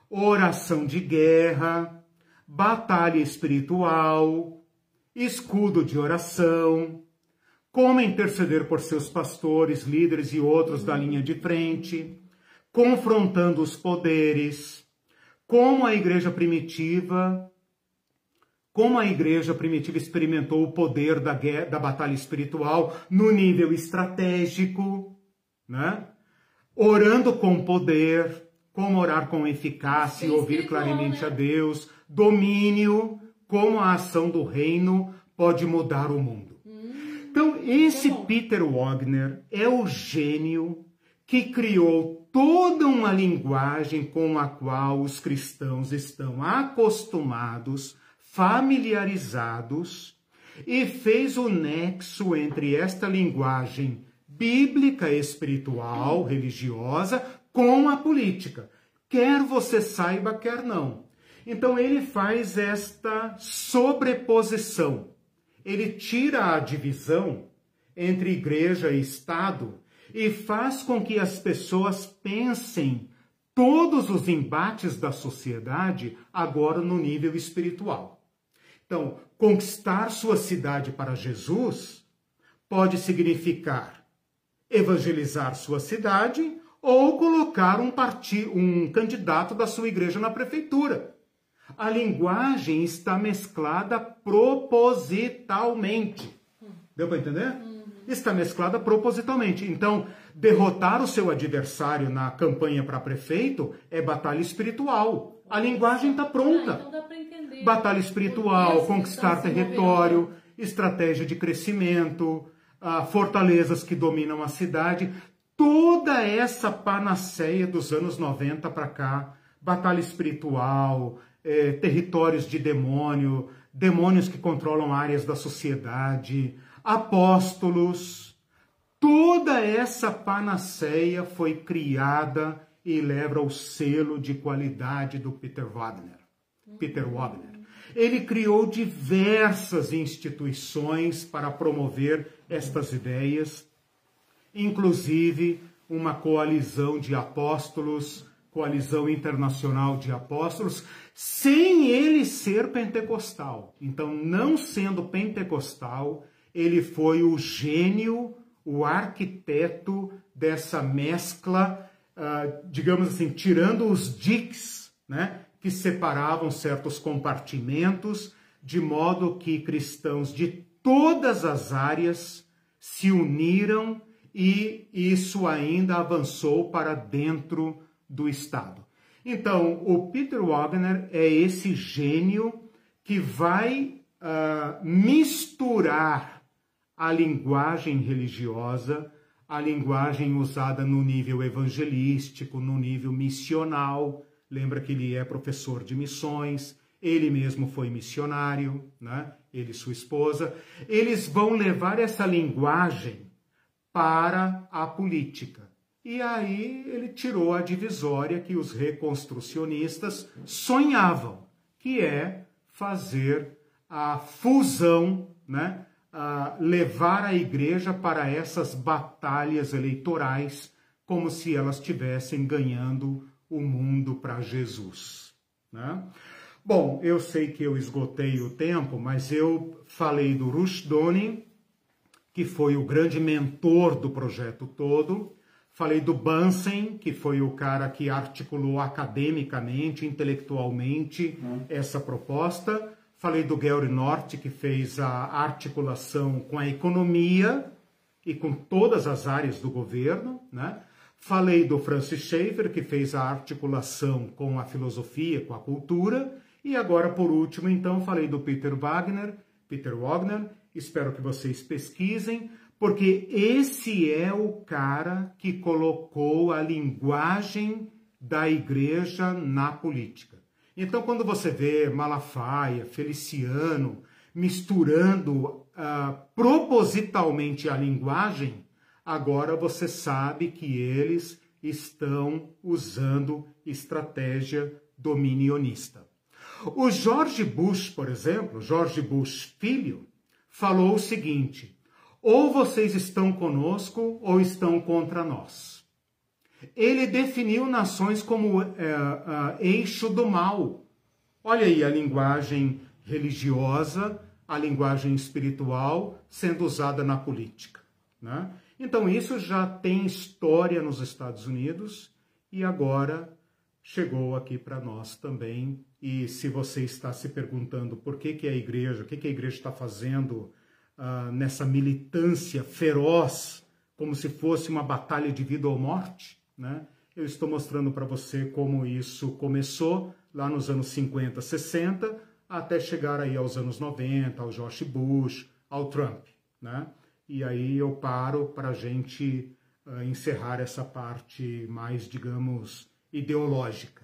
oração de guerra, batalha espiritual, escudo de oração, como interceder por seus pastores, líderes e outros da linha de frente, confrontando os poderes, como a igreja primitiva como a igreja primitiva experimentou o poder da, guerra, da batalha espiritual no nível estratégico, né? orando com poder, como orar com eficácia e ouvir claramente né? a Deus, domínio, como a ação do reino pode mudar o mundo. Hum. Então, esse Peter Wagner é o gênio que criou toda uma linguagem com a qual os cristãos estão acostumados, familiarizados, e fez o nexo entre esta linguagem bíblica, espiritual, religiosa, com a política. Quer você saiba, quer não. Então ele faz esta sobreposição. Ele tira a divisão entre igreja e Estado e faz com que as pessoas pensem todos os embates da sociedade agora no nível espiritual. Então, conquistar sua cidade para Jesus pode significar evangelizar sua cidade ou colocar um, partido, um candidato da sua igreja na prefeitura. A linguagem está mesclada propositalmente. Deu para entender? está mesclada propositalmente. Então, derrotar o seu adversário na campanha para prefeito é batalha espiritual. A linguagem está pronta. Ah, então batalha espiritual, conquistar território, estratégia de crescimento, ah, fortalezas que dominam a cidade. Toda essa panaceia dos anos 90 para cá, batalha espiritual, eh, territórios de demônio, demônios que controlam áreas da sociedade, apóstolos, toda essa panaceia foi criada e leva o selo de qualidade do Peter Wagner. Peter Wagner. Ele criou diversas instituições para promover estas ideias, inclusive uma coalizão de apóstolos, coalizão internacional de apóstolos, sem ele ser pentecostal. Então, não sendo pentecostal, ele foi o gênio, o arquiteto dessa mescla, uh, digamos assim, tirando os diques, né, que separavam certos compartimentos, de modo que cristãos de todas as áreas se uniram e isso ainda avançou para dentro do Estado. Então, o Peter Wagner é esse gênio que vai uh, misturar a linguagem religiosa, a linguagem usada no nível evangelístico, no nível missional. Lembra que ele é professor de missões, ele mesmo foi missionário, né? ele e sua esposa. Eles vão levar essa linguagem para a política. E aí ele tirou a divisória que os reconstrucionistas sonhavam, que é fazer a fusão né, levar a igreja para essas batalhas eleitorais como se elas estivessem ganhando o mundo para Jesus. Né? Bom, eu sei que eu esgotei o tempo, mas eu falei do Rushdoni, que foi o grande mentor do projeto todo. Falei do Bunsen, que foi o cara que articulou academicamente, intelectualmente hum. essa proposta. Falei do Gary Norte, que fez a articulação com a economia e com todas as áreas do governo, né? Falei do Francis Schaeffer, que fez a articulação com a filosofia, com a cultura. E agora, por último, então, falei do Peter Wagner, Peter Wagner. Espero que vocês pesquisem, porque esse é o cara que colocou a linguagem da igreja na política. Então, quando você vê Malafaia, Feliciano misturando uh, propositalmente a linguagem, agora você sabe que eles estão usando estratégia dominionista. O George Bush, por exemplo, George Bush filho, falou o seguinte: ou vocês estão conosco ou estão contra nós. Ele definiu nações como é, é, eixo do mal. Olha aí a linguagem religiosa, a linguagem espiritual sendo usada na política. Né? Então, isso já tem história nos Estados Unidos e agora chegou aqui para nós também. E se você está se perguntando por que, que a igreja, o que, que a igreja está fazendo uh, nessa militância feroz, como se fosse uma batalha de vida ou morte, né? Eu estou mostrando para você como isso começou lá nos anos 50, 60, até chegar aí aos anos 90, ao George Bush, ao Trump. Né? e aí eu paro para a gente uh, encerrar essa parte mais, digamos, ideológica.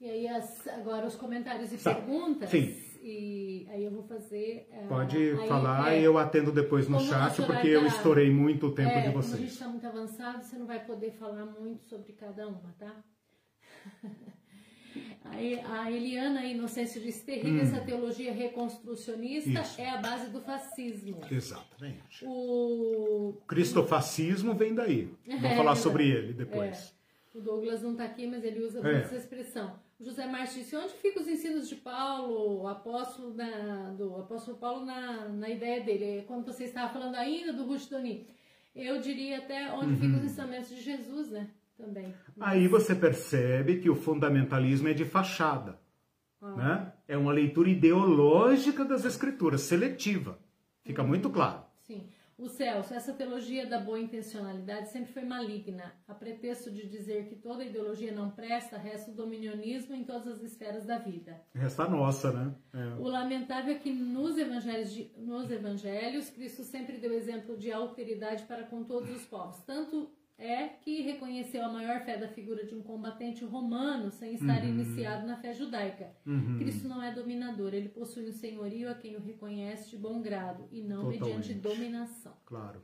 E aí as, agora os comentários e tá. perguntas. Sim. E aí eu vou fazer. Uh, Pode falar e é, eu atendo depois no chat, porque eu estourei muito o tempo é, de vocês. Como a gente está muito avançado, você não vai poder falar muito sobre cada uma, tá? A Eliana Inocêncio disse terrível hum. essa teologia reconstrucionista Isso. é a base do fascismo. Exatamente. O cristofascismo vem daí. Vamos é, falar sobre ele depois. É. O Douglas não está aqui, mas ele usa é. essa expressão. José Martins disse, onde ficam os ensinos de Paulo, o apóstolo, na, do apóstolo Paulo na, na ideia dele? Quando você estava falando ainda do Rushdoni, eu diria até onde uhum. ficam os ensinamentos de Jesus, né? Também. Aí você percebe que o fundamentalismo é de fachada. Ah. Né? É uma leitura ideológica das escrituras, seletiva. Fica uhum. muito claro. Sim. O Celso, essa teologia da boa intencionalidade sempre foi maligna. A pretexto de dizer que toda ideologia não presta, resta o dominionismo em todas as esferas da vida. Resta a nossa, né? É. O lamentável é que nos evangelhos, nos evangelhos, Cristo sempre deu exemplo de alteridade para com todos os povos, tanto é que reconheceu a maior fé da figura de um combatente romano sem estar uhum. iniciado na fé judaica. Uhum. Cristo não é dominador, ele possui um senhorio a quem o reconhece de bom grado e não Totalmente. mediante dominação. Claro.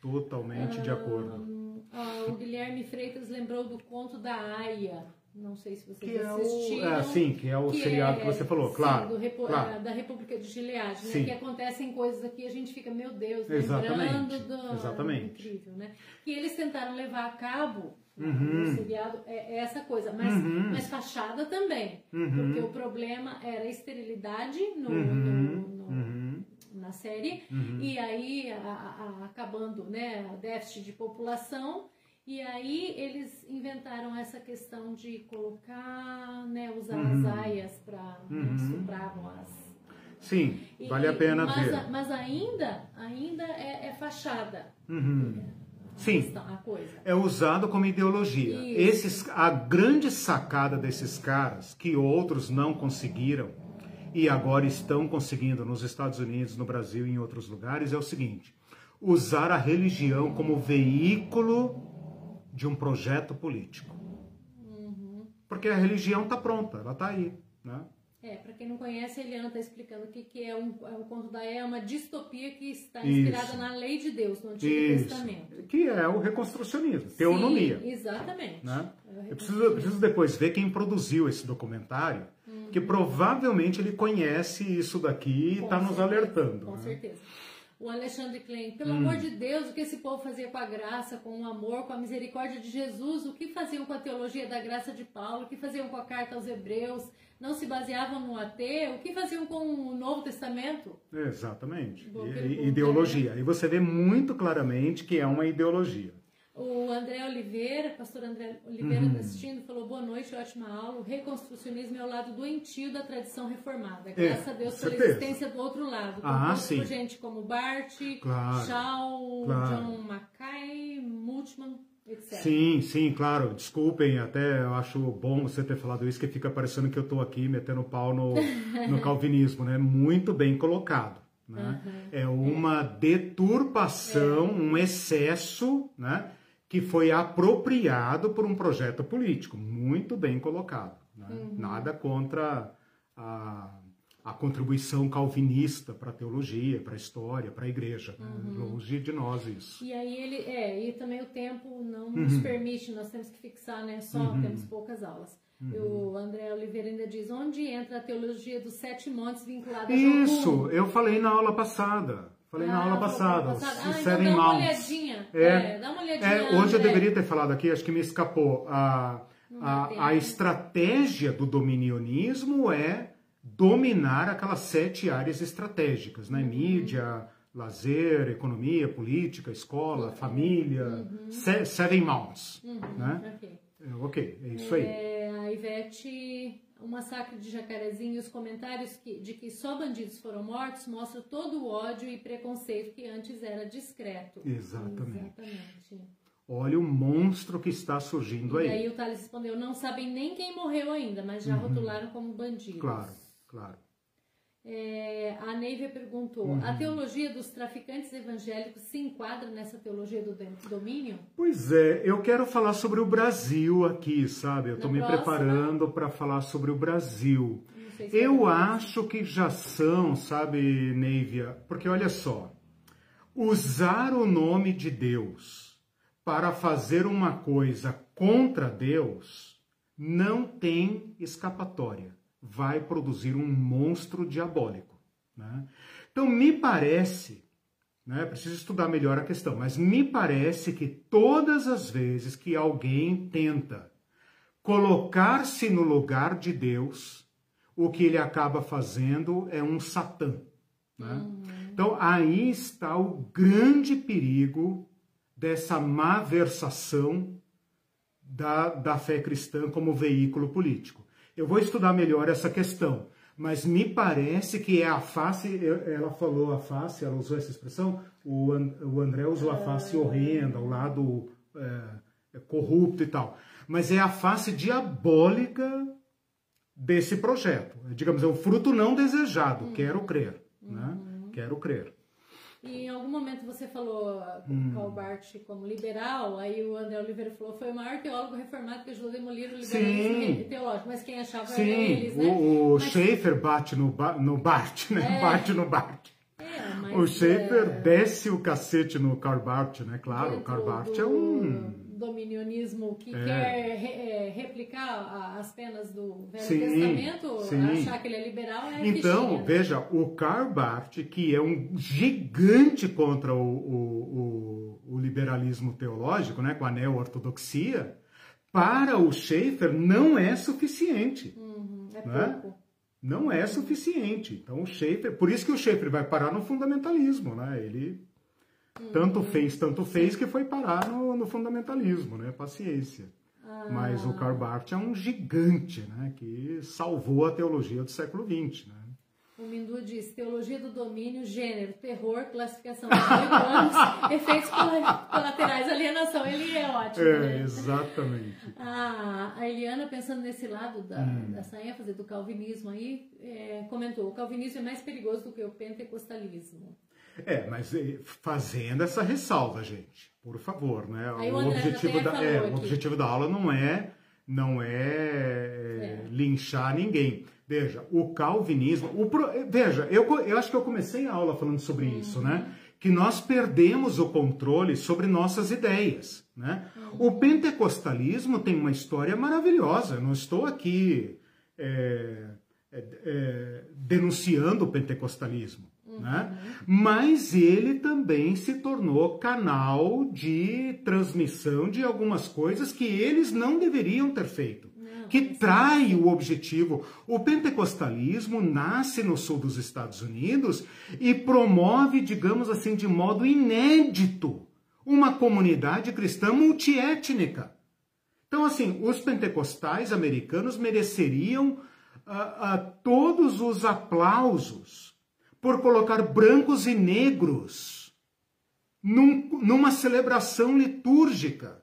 Totalmente de acordo. Ah, o Guilherme Freitas lembrou do conto da Aya. Não sei se vocês que assistiram. É o, é, sim, que é o que seriado é, que você falou, sim, claro, Repo, claro. Da República de Gilead, né? Que acontecem coisas aqui a gente fica, meu Deus, Exatamente. lembrando do... Exatamente. Incrível, né? Que eles tentaram levar a cabo uhum. no seriado é, é, essa coisa, mas, uhum. mas fachada também. Uhum. Porque o problema era a esterilidade no, uhum. no, no uhum. na série, uhum. e aí a, a, acabando né, a déficit de população e aí eles inventaram essa questão de colocar, né, usar uhum. as aias para uhum. supravam as. Sim, e, vale a pena mas, ver. Mas ainda, ainda é, é fachada. Uhum. A Sim, questão, a coisa. é usado como ideologia. Esses, a grande sacada desses caras, que outros não conseguiram, e agora estão conseguindo nos Estados Unidos, no Brasil e em outros lugares, é o seguinte: usar a religião como veículo de um projeto político. Uhum. Porque a religião está pronta, ela está aí. Né? É, para quem não conhece, a Eliana está explicando o que, que é, um, é o conto da é uma distopia que está inspirada Isso. na lei de Deus, no Antigo Isso. Testamento. Que é o reconstrucionismo, teonomia. Sim, exatamente. Né? É eu, preciso, eu preciso depois ver quem produziu esse documentário, uhum. que provavelmente ele conhece isso daqui e está nos alertando. Com né? certeza o Alexandre Klein, pelo hum. amor de Deus, o que esse povo fazia com a graça, com o amor, com a misericórdia de Jesus, o que faziam com a teologia da graça de Paulo, o que faziam com a carta aos Hebreus, não se baseavam no ateu, o que faziam com o Novo Testamento? Exatamente. E, ideologia. E você vê muito claramente que é uma ideologia. O André Oliveira, pastor André Oliveira uhum. assistindo, falou boa noite, ótima aula. O reconstrucionismo é o lado doentio da tradição reformada. Graças é, a Deus pela existência do outro lado. Ah, sim. gente como Bart, claro, Shaw, claro. John Mackay, Multman, etc. Sim, sim, claro. Desculpem, até eu acho bom você ter falado isso, que fica parecendo que eu estou aqui metendo pau no, no calvinismo, né? Muito bem colocado. Né? Uhum. É uma é. deturpação, é. um excesso, né? Que foi apropriado por um projeto político, muito bem colocado. Né? Uhum. Nada contra a, a contribuição calvinista para a teologia, para a história, para a igreja. Uhum. Longe de nós isso. E aí ele é, e também o tempo não nos uhum. permite, nós temos que fixar, né? Só uhum. temos poucas aulas. Uhum. O André Oliveira ainda diz onde entra a teologia dos sete montes vinculada a Isso, eu falei na aula passada. Falei ah, na aula passada. Os, ah, então dá uma olhadinha. É, é, dá uma olhadinha. É, hoje eu deveria ter falado aqui, acho que me escapou. A, a, a estratégia do dominionismo é dominar aquelas sete áreas estratégicas, né? Uhum. Mídia, lazer, economia, política, escola, uhum. família, uhum. seven mounts, uhum. né? Okay. É, ok, é isso aí. É, a Ivete o massacre de Jacarezinho e os comentários que, de que só bandidos foram mortos mostram todo o ódio e preconceito que antes era discreto. Exatamente. Exatamente. Olha o monstro que está surgindo e aí. E aí o Thales respondeu, não sabem nem quem morreu ainda, mas já uhum. rotularam como bandidos. Claro, claro. É, a Neivia perguntou: uhum. a teologia dos traficantes evangélicos se enquadra nessa teologia do domínio? Pois é, eu quero falar sobre o Brasil aqui, sabe? Eu estou me próxima... preparando para falar sobre o Brasil. Se eu acho que já são, sabe, Neivia? Porque olha só, usar o nome de Deus para fazer uma coisa contra Deus não tem escapatória vai produzir um monstro diabólico. Né? Então, me parece, né, preciso estudar melhor a questão, mas me parece que todas as vezes que alguém tenta colocar-se no lugar de Deus, o que ele acaba fazendo é um satã. Né? Uhum. Então, aí está o grande perigo dessa malversação da, da fé cristã como veículo político. Eu vou estudar melhor essa questão, mas me parece que é a face, ela falou a face, ela usou essa expressão, o, André usou a face horrenda, o lado é, corrupto e tal. Mas é a face diabólica desse projeto. Digamos, é o fruto não desejado, quero crer. Né? Uhum. Quero crer. E em algum momento você falou hum. Karl Barth como liberal, aí o André Oliveira falou foi o maior teólogo reformado que ajudou a demolir o liberalismo Sim. teológico, mas quem achava Sim. era eles, né? O, o mas... Schaefer bate no, no Barth, né? É. Bate no Barth. É, o Schaefer é... desce o cacete no Karl Barth, né? Claro, o Karl Barth do... é um dominionismo que é. quer re, é, replicar as penas do Velho sim, Testamento, sim. achar que ele é liberal é Então, fichinha, né? veja, o Karl Barth, que é um gigante contra o, o, o, o liberalismo teológico, né, com a neo-ortodoxia, para o Schaeffer não é suficiente. Uhum, é né? pouco. Não é suficiente. Então o Schaeffer, por isso que o Schaeffer vai parar no fundamentalismo, né? Ele tanto uhum. fez, tanto fez que foi parar no, no fundamentalismo, né? Paciência. Ah. Mas o Karl Barth é um gigante, né? Que salvou a teologia do século XX, né? O Mindu diz, teologia do domínio, gênero, terror, classificação de anos, efeitos colaterais, alienação. Ele é ótimo, É, né? exatamente. Ah, a Eliana, pensando nesse lado da, hum. dessa ênfase do calvinismo aí, é, comentou, o calvinismo é mais perigoso do que o pentecostalismo. É, mas eh, fazendo essa ressalva, gente, por favor, né? O, o objetivo da, é, o objetivo da aula não é não é, é, linchar ninguém. Veja, o calvinismo, o pro, veja, eu, eu acho que eu comecei a aula falando sobre uhum. isso, né? Que nós perdemos o controle sobre nossas ideias, né? Uhum. O pentecostalismo tem uma história maravilhosa. Eu não estou aqui é, é, denunciando o pentecostalismo. Né? Mas ele também se tornou canal de transmissão de algumas coisas que eles não deveriam ter feito, não, que trai o objetivo. O pentecostalismo nasce no sul dos Estados Unidos e promove, digamos assim, de modo inédito, uma comunidade cristã multiétnica. Então, assim, os pentecostais americanos mereceriam uh, uh, todos os aplausos por colocar brancos e negros num, numa celebração litúrgica.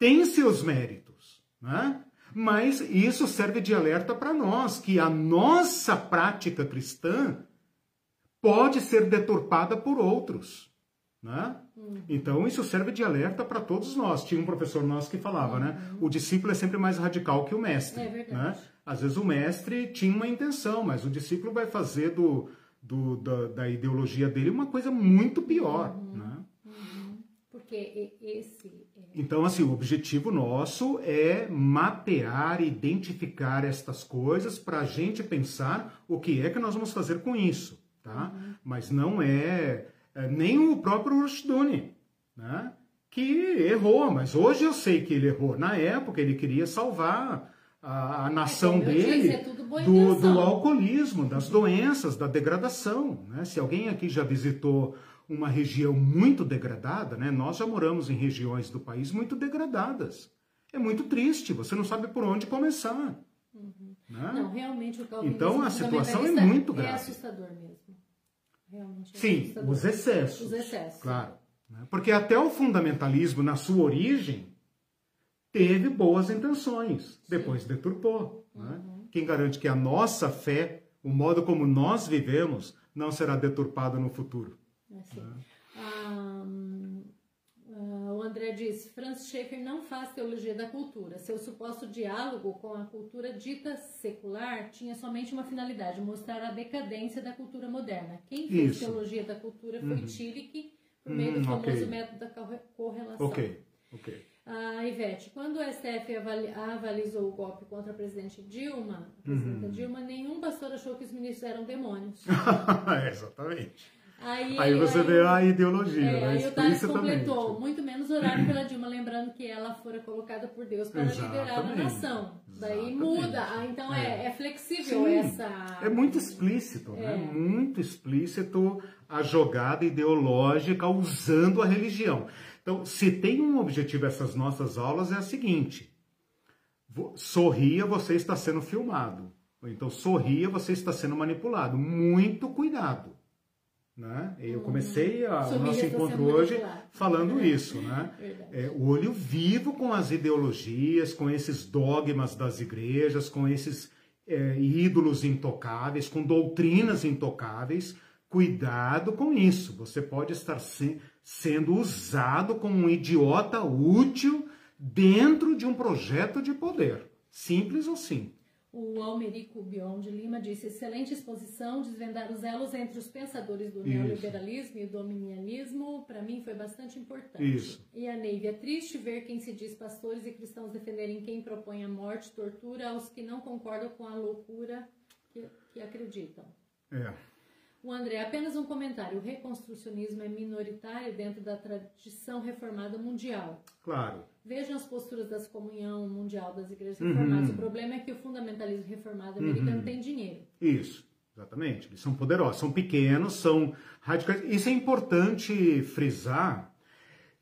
Tem seus méritos, né? mas isso serve de alerta para nós, que a nossa prática cristã pode ser deturpada por outros. Né? Uhum. Então, isso serve de alerta para todos nós. Tinha um professor nosso que falava, né? uhum. né? O discípulo é sempre mais radical que o mestre. É verdade. Né? Às vezes o mestre tinha uma intenção, mas o discípulo vai fazer do, do da, da, ideologia dele uma coisa muito pior. Uhum. Né? Uhum. Porque esse. É então, assim, o objetivo nosso é mapear, identificar estas coisas para a gente pensar o que é que nós vamos fazer com isso. Tá? Uhum. Mas não é é, nem o próprio Rushduni, né? que errou, mas hoje eu sei que ele errou. Na época ele queria salvar a, a nação é, dele disse, é do, do, alcoolismo, das doenças, da degradação. Né? Se alguém aqui já visitou uma região muito degradada, né? nós já moramos em regiões do país muito degradadas. É muito triste, você não sabe por onde começar. Uhum. Né? Não, realmente o Então a situação é muito grave. É assustador mesmo. Realmente é Sim, os excessos. Os excessos. Claro. Né? Porque até o fundamentalismo, na sua origem, teve boas intenções, depois deturpou. Né? Uhum. Né? Quem garante que a nossa fé o modo como nós vivemos não será deturpado no futuro. Assim. um, uh, o André diz: Franz Schaeffer não faz teologia da cultura. Seu suposto diálogo com a cultura dita secular tinha somente uma finalidade: mostrar a decadência da cultura moderna. Quem fez Isso. teologia da cultura foi uhum. Tillich, por meio do hum, famoso okay. método da correlação. Ok, ok. A Ivete, quando o STF avalizou o golpe contra a presidente Dilma, a presidenta uhum. Dilma, nenhum pastor achou que os ministros eram demônios. exatamente. Aí, aí você aí, vê a ideologia, é, né? Aí o Thales completou, muito menos orar pela Dilma, lembrando que ela fora colocada por Deus para Exatamente. liderar a nação. Daí muda, ah, então é, é, é flexível Sim. essa... É muito explícito, né? é. né? Muito explícito a jogada ideológica usando a religião. Então, se tem um objetivo essas nossas aulas é a seguinte: sorria, você está sendo filmado. Então, sorria, você está sendo manipulado. Muito cuidado. Né? Eu uhum. comecei a, o nosso encontro hoje falando é. isso, né? É, o olho vivo com as ideologias, com esses dogmas das igrejas, com esses é, ídolos intocáveis, com doutrinas intocáveis. Cuidado com isso. Você pode estar se, sendo usado como um idiota útil dentro de um projeto de poder. Simples assim. O Almerico Bion de Lima disse: excelente exposição, desvendar os elos entre os pensadores do Isso. neoliberalismo e do dominianismo, para mim foi bastante importante. Isso. E a Neiva, é triste ver quem se diz pastores e cristãos defenderem quem propõe a morte, tortura aos que não concordam com a loucura que, que acreditam. É. O André, apenas um comentário. O reconstrucionismo é minoritário dentro da tradição reformada mundial. Claro. Vejam as posturas das comunhão mundial das igrejas uhum. reformadas. O problema é que o fundamentalismo reformado americano uhum. tem dinheiro. Isso, exatamente. Eles são poderosos, são pequenos, são radicais. Isso é importante frisar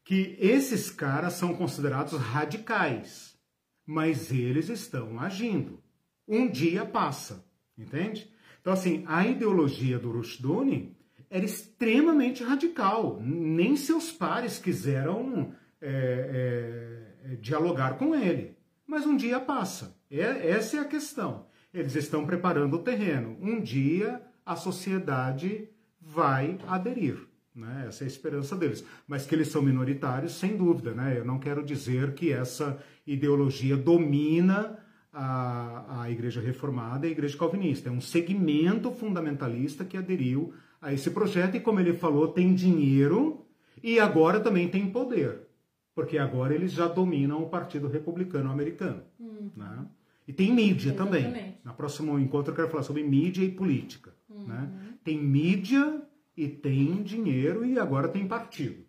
que esses caras são considerados radicais, mas eles estão agindo. Um dia passa, entende? Então, assim, a ideologia do Rushduni era extremamente radical. Nem seus pares quiseram é, é, dialogar com ele. Mas um dia passa. É, essa é a questão. Eles estão preparando o terreno. Um dia a sociedade vai aderir. Né? Essa é a esperança deles. Mas que eles são minoritários, sem dúvida. Né? Eu não quero dizer que essa ideologia domina a, a Igreja Reformada e a Igreja Calvinista. É um segmento fundamentalista que aderiu a esse projeto e, como ele falou, tem dinheiro e agora também tem poder, porque agora eles já dominam o Partido Republicano Americano. Uhum. Né? E tem mídia Exatamente. também. No próximo encontro eu quero falar sobre mídia e política. Uhum. Né? Tem mídia e tem dinheiro e agora tem partido.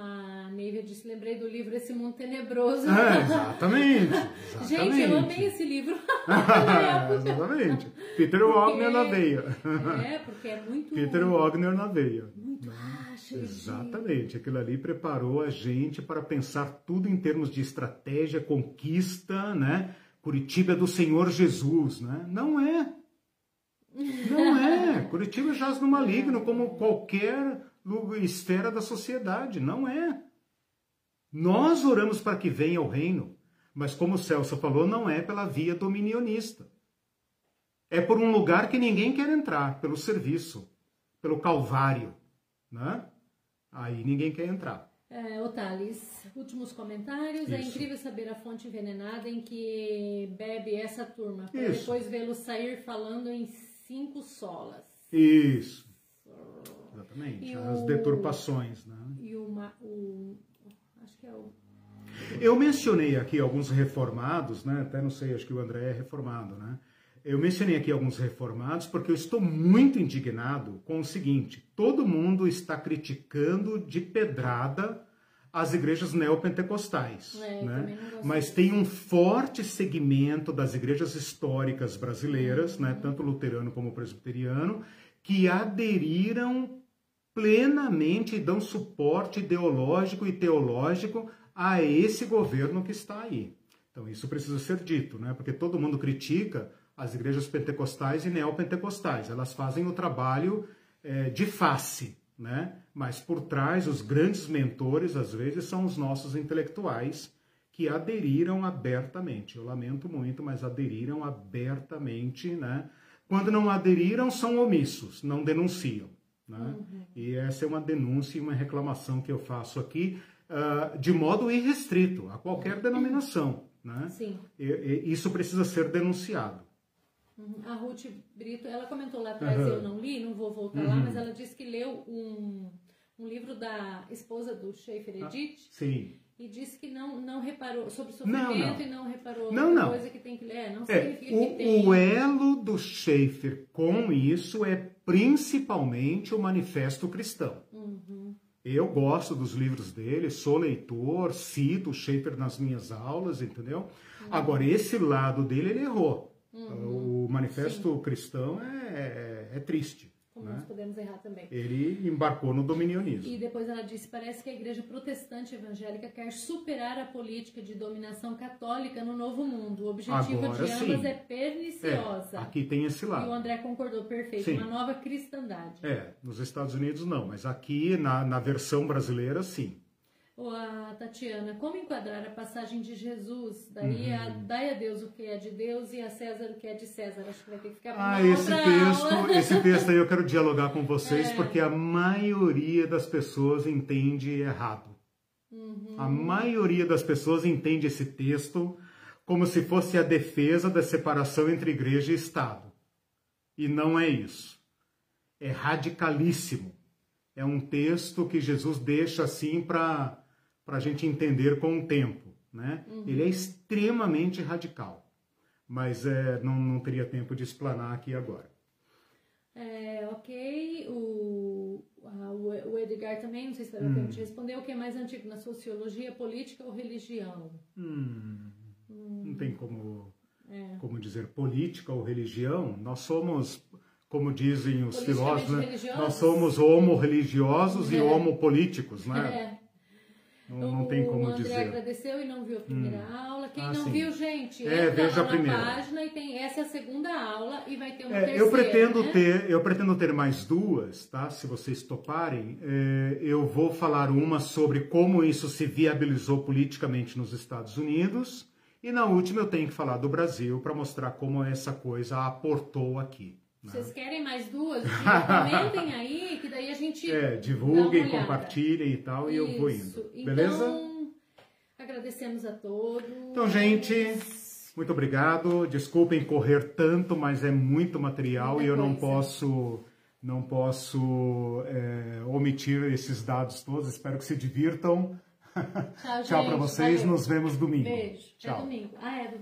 A Nívia disse, lembrei do livro Esse Mundo Tenebroso. É, exatamente, exatamente. Gente, eu amei esse livro. exatamente. Peter porque... Wagner na veia. É, porque é muito... Peter Wagner na veia. Muito racho. Exatamente. Aquilo ali preparou a gente para pensar tudo em termos de estratégia, conquista, né? Curitiba é do Senhor Jesus, né? Não é. Não é. Curitiba jaz no maligno, como qualquer esfera da sociedade. Não é. Nós oramos para que venha o reino, mas como o Celso falou, não é pela via dominionista. É por um lugar que ninguém quer entrar, pelo serviço, pelo calvário, né? Aí ninguém quer entrar. É, Thales, últimos comentários. É Isso. É incrível saber a fonte envenenada em que bebe essa turma, para depois vê-lo sair falando em cinco solas. Isso. Exatamente. E As o... deturpações, né? E o, o, Acho que é o. Eu mencionei aqui alguns reformados, né? Até não sei, acho que o André é reformado, né? Eu mencionei aqui alguns reformados porque eu estou muito indignado com o seguinte: todo mundo está criticando de pedrada as igrejas neopentecostais, é, né? Mas tem um forte segmento das igrejas históricas brasileiras, né? Tanto luterano como presbiteriano, que aderiram plenamente dão suporte ideológico e teológico a esse governo que está aí. Então isso precisa ser dito, né? Porque todo mundo critica as igrejas pentecostais e neopentecostais. Elas fazem o trabalho é, de face, né? Mas por trás, os grandes mentores, às vezes, são os nossos intelectuais que aderiram abertamente. Eu lamento muito, mas aderiram abertamente, né? Quando não aderiram, são omissos, não denunciam. Né? Uhum. E essa é uma denúncia e uma reclamação que eu faço aqui, uh, de modo irrestrito, a qualquer denominação. Né? Sim. E, e, isso precisa ser denunciado. Uhum. A Ruth Brito, ela comentou lá atrás, uhum. eu não li, não vou voltar lá, uhum. mas ela disse que leu um, um livro da esposa do Schaefer ah, Edith. Ah, sim e disse que não, não reparou sobre sofrimento não, não. e não reparou não, não. coisa que tem que ler. Não é, significa o, que tem. O elo do Schaefer com isso é principalmente o Manifesto Cristão. Uhum. Eu gosto dos livros dele, sou leitor, cito o Schaefer nas minhas aulas, entendeu? Uhum. Agora, esse lado dele, ele errou. Uhum. O Manifesto Sim. Cristão é, é, é triste como né? nós podemos errar também. Ele embarcou no dominionismo. E depois ela disse: parece que a igreja protestante evangélica quer superar a política de dominação católica no novo mundo. O objetivo Agora, de ambas sim. é perniciosa. É, aqui tem esse lado. E o André concordou, perfeito. Sim. Uma nova cristandade. É, nos Estados Unidos não, mas aqui na, na versão brasileira, sim. A Tatiana, como enquadrar a passagem de Jesus? Daí uhum. a, dai a Deus o que é de Deus e a César o que é de César. Acho que vai ter que ficar Ah, esse texto, aula. esse texto aí eu quero dialogar com vocês, é. porque a maioria das pessoas entende errado. Uhum. A maioria das pessoas entende esse texto como se fosse a defesa da separação entre igreja e Estado. E não é isso. É radicalíssimo. É um texto que Jesus deixa assim para para a gente entender com o tempo. Né? Uhum. Ele é extremamente radical, mas é, não, não teria tempo de explanar aqui agora. É, ok, o, a, o Edgar também, não sei se vai dar hum. tempo de responder, o que é mais antigo na sociologia, política ou religião? Hum, hum. Não tem como, é. como dizer política ou religião, nós somos como dizem os filósofos, né? nós somos homo-religiosos é. e homo-políticos, né? Não, não tem como o André dizer. agradeceu e não viu a primeira hum. aula. Quem ah, não sim. viu, gente, é, veja a primeira. página e tem essa é a segunda aula e vai ter uma é, terceira. Eu pretendo né? ter, eu pretendo ter mais duas, tá? Se vocês toparem, é, eu vou falar uma sobre como isso se viabilizou politicamente nos Estados Unidos e na última eu tenho que falar do Brasil para mostrar como essa coisa aportou aqui. Vocês querem mais duas? Comentem aí, que daí a gente. É, divulguem, compartilhem e tal, Isso. e eu vou indo. Beleza? Então, agradecemos a todos. Então, gente, muito obrigado. Desculpem correr tanto, mas é muito material Muita e eu coisa. não posso. Não posso é, omitir esses dados todos. Espero que se divirtam. Tchau, Tchau para vocês. Valeu. Nos vemos domingo. Beijo. Tchau. É domingo. Ah, é domingo.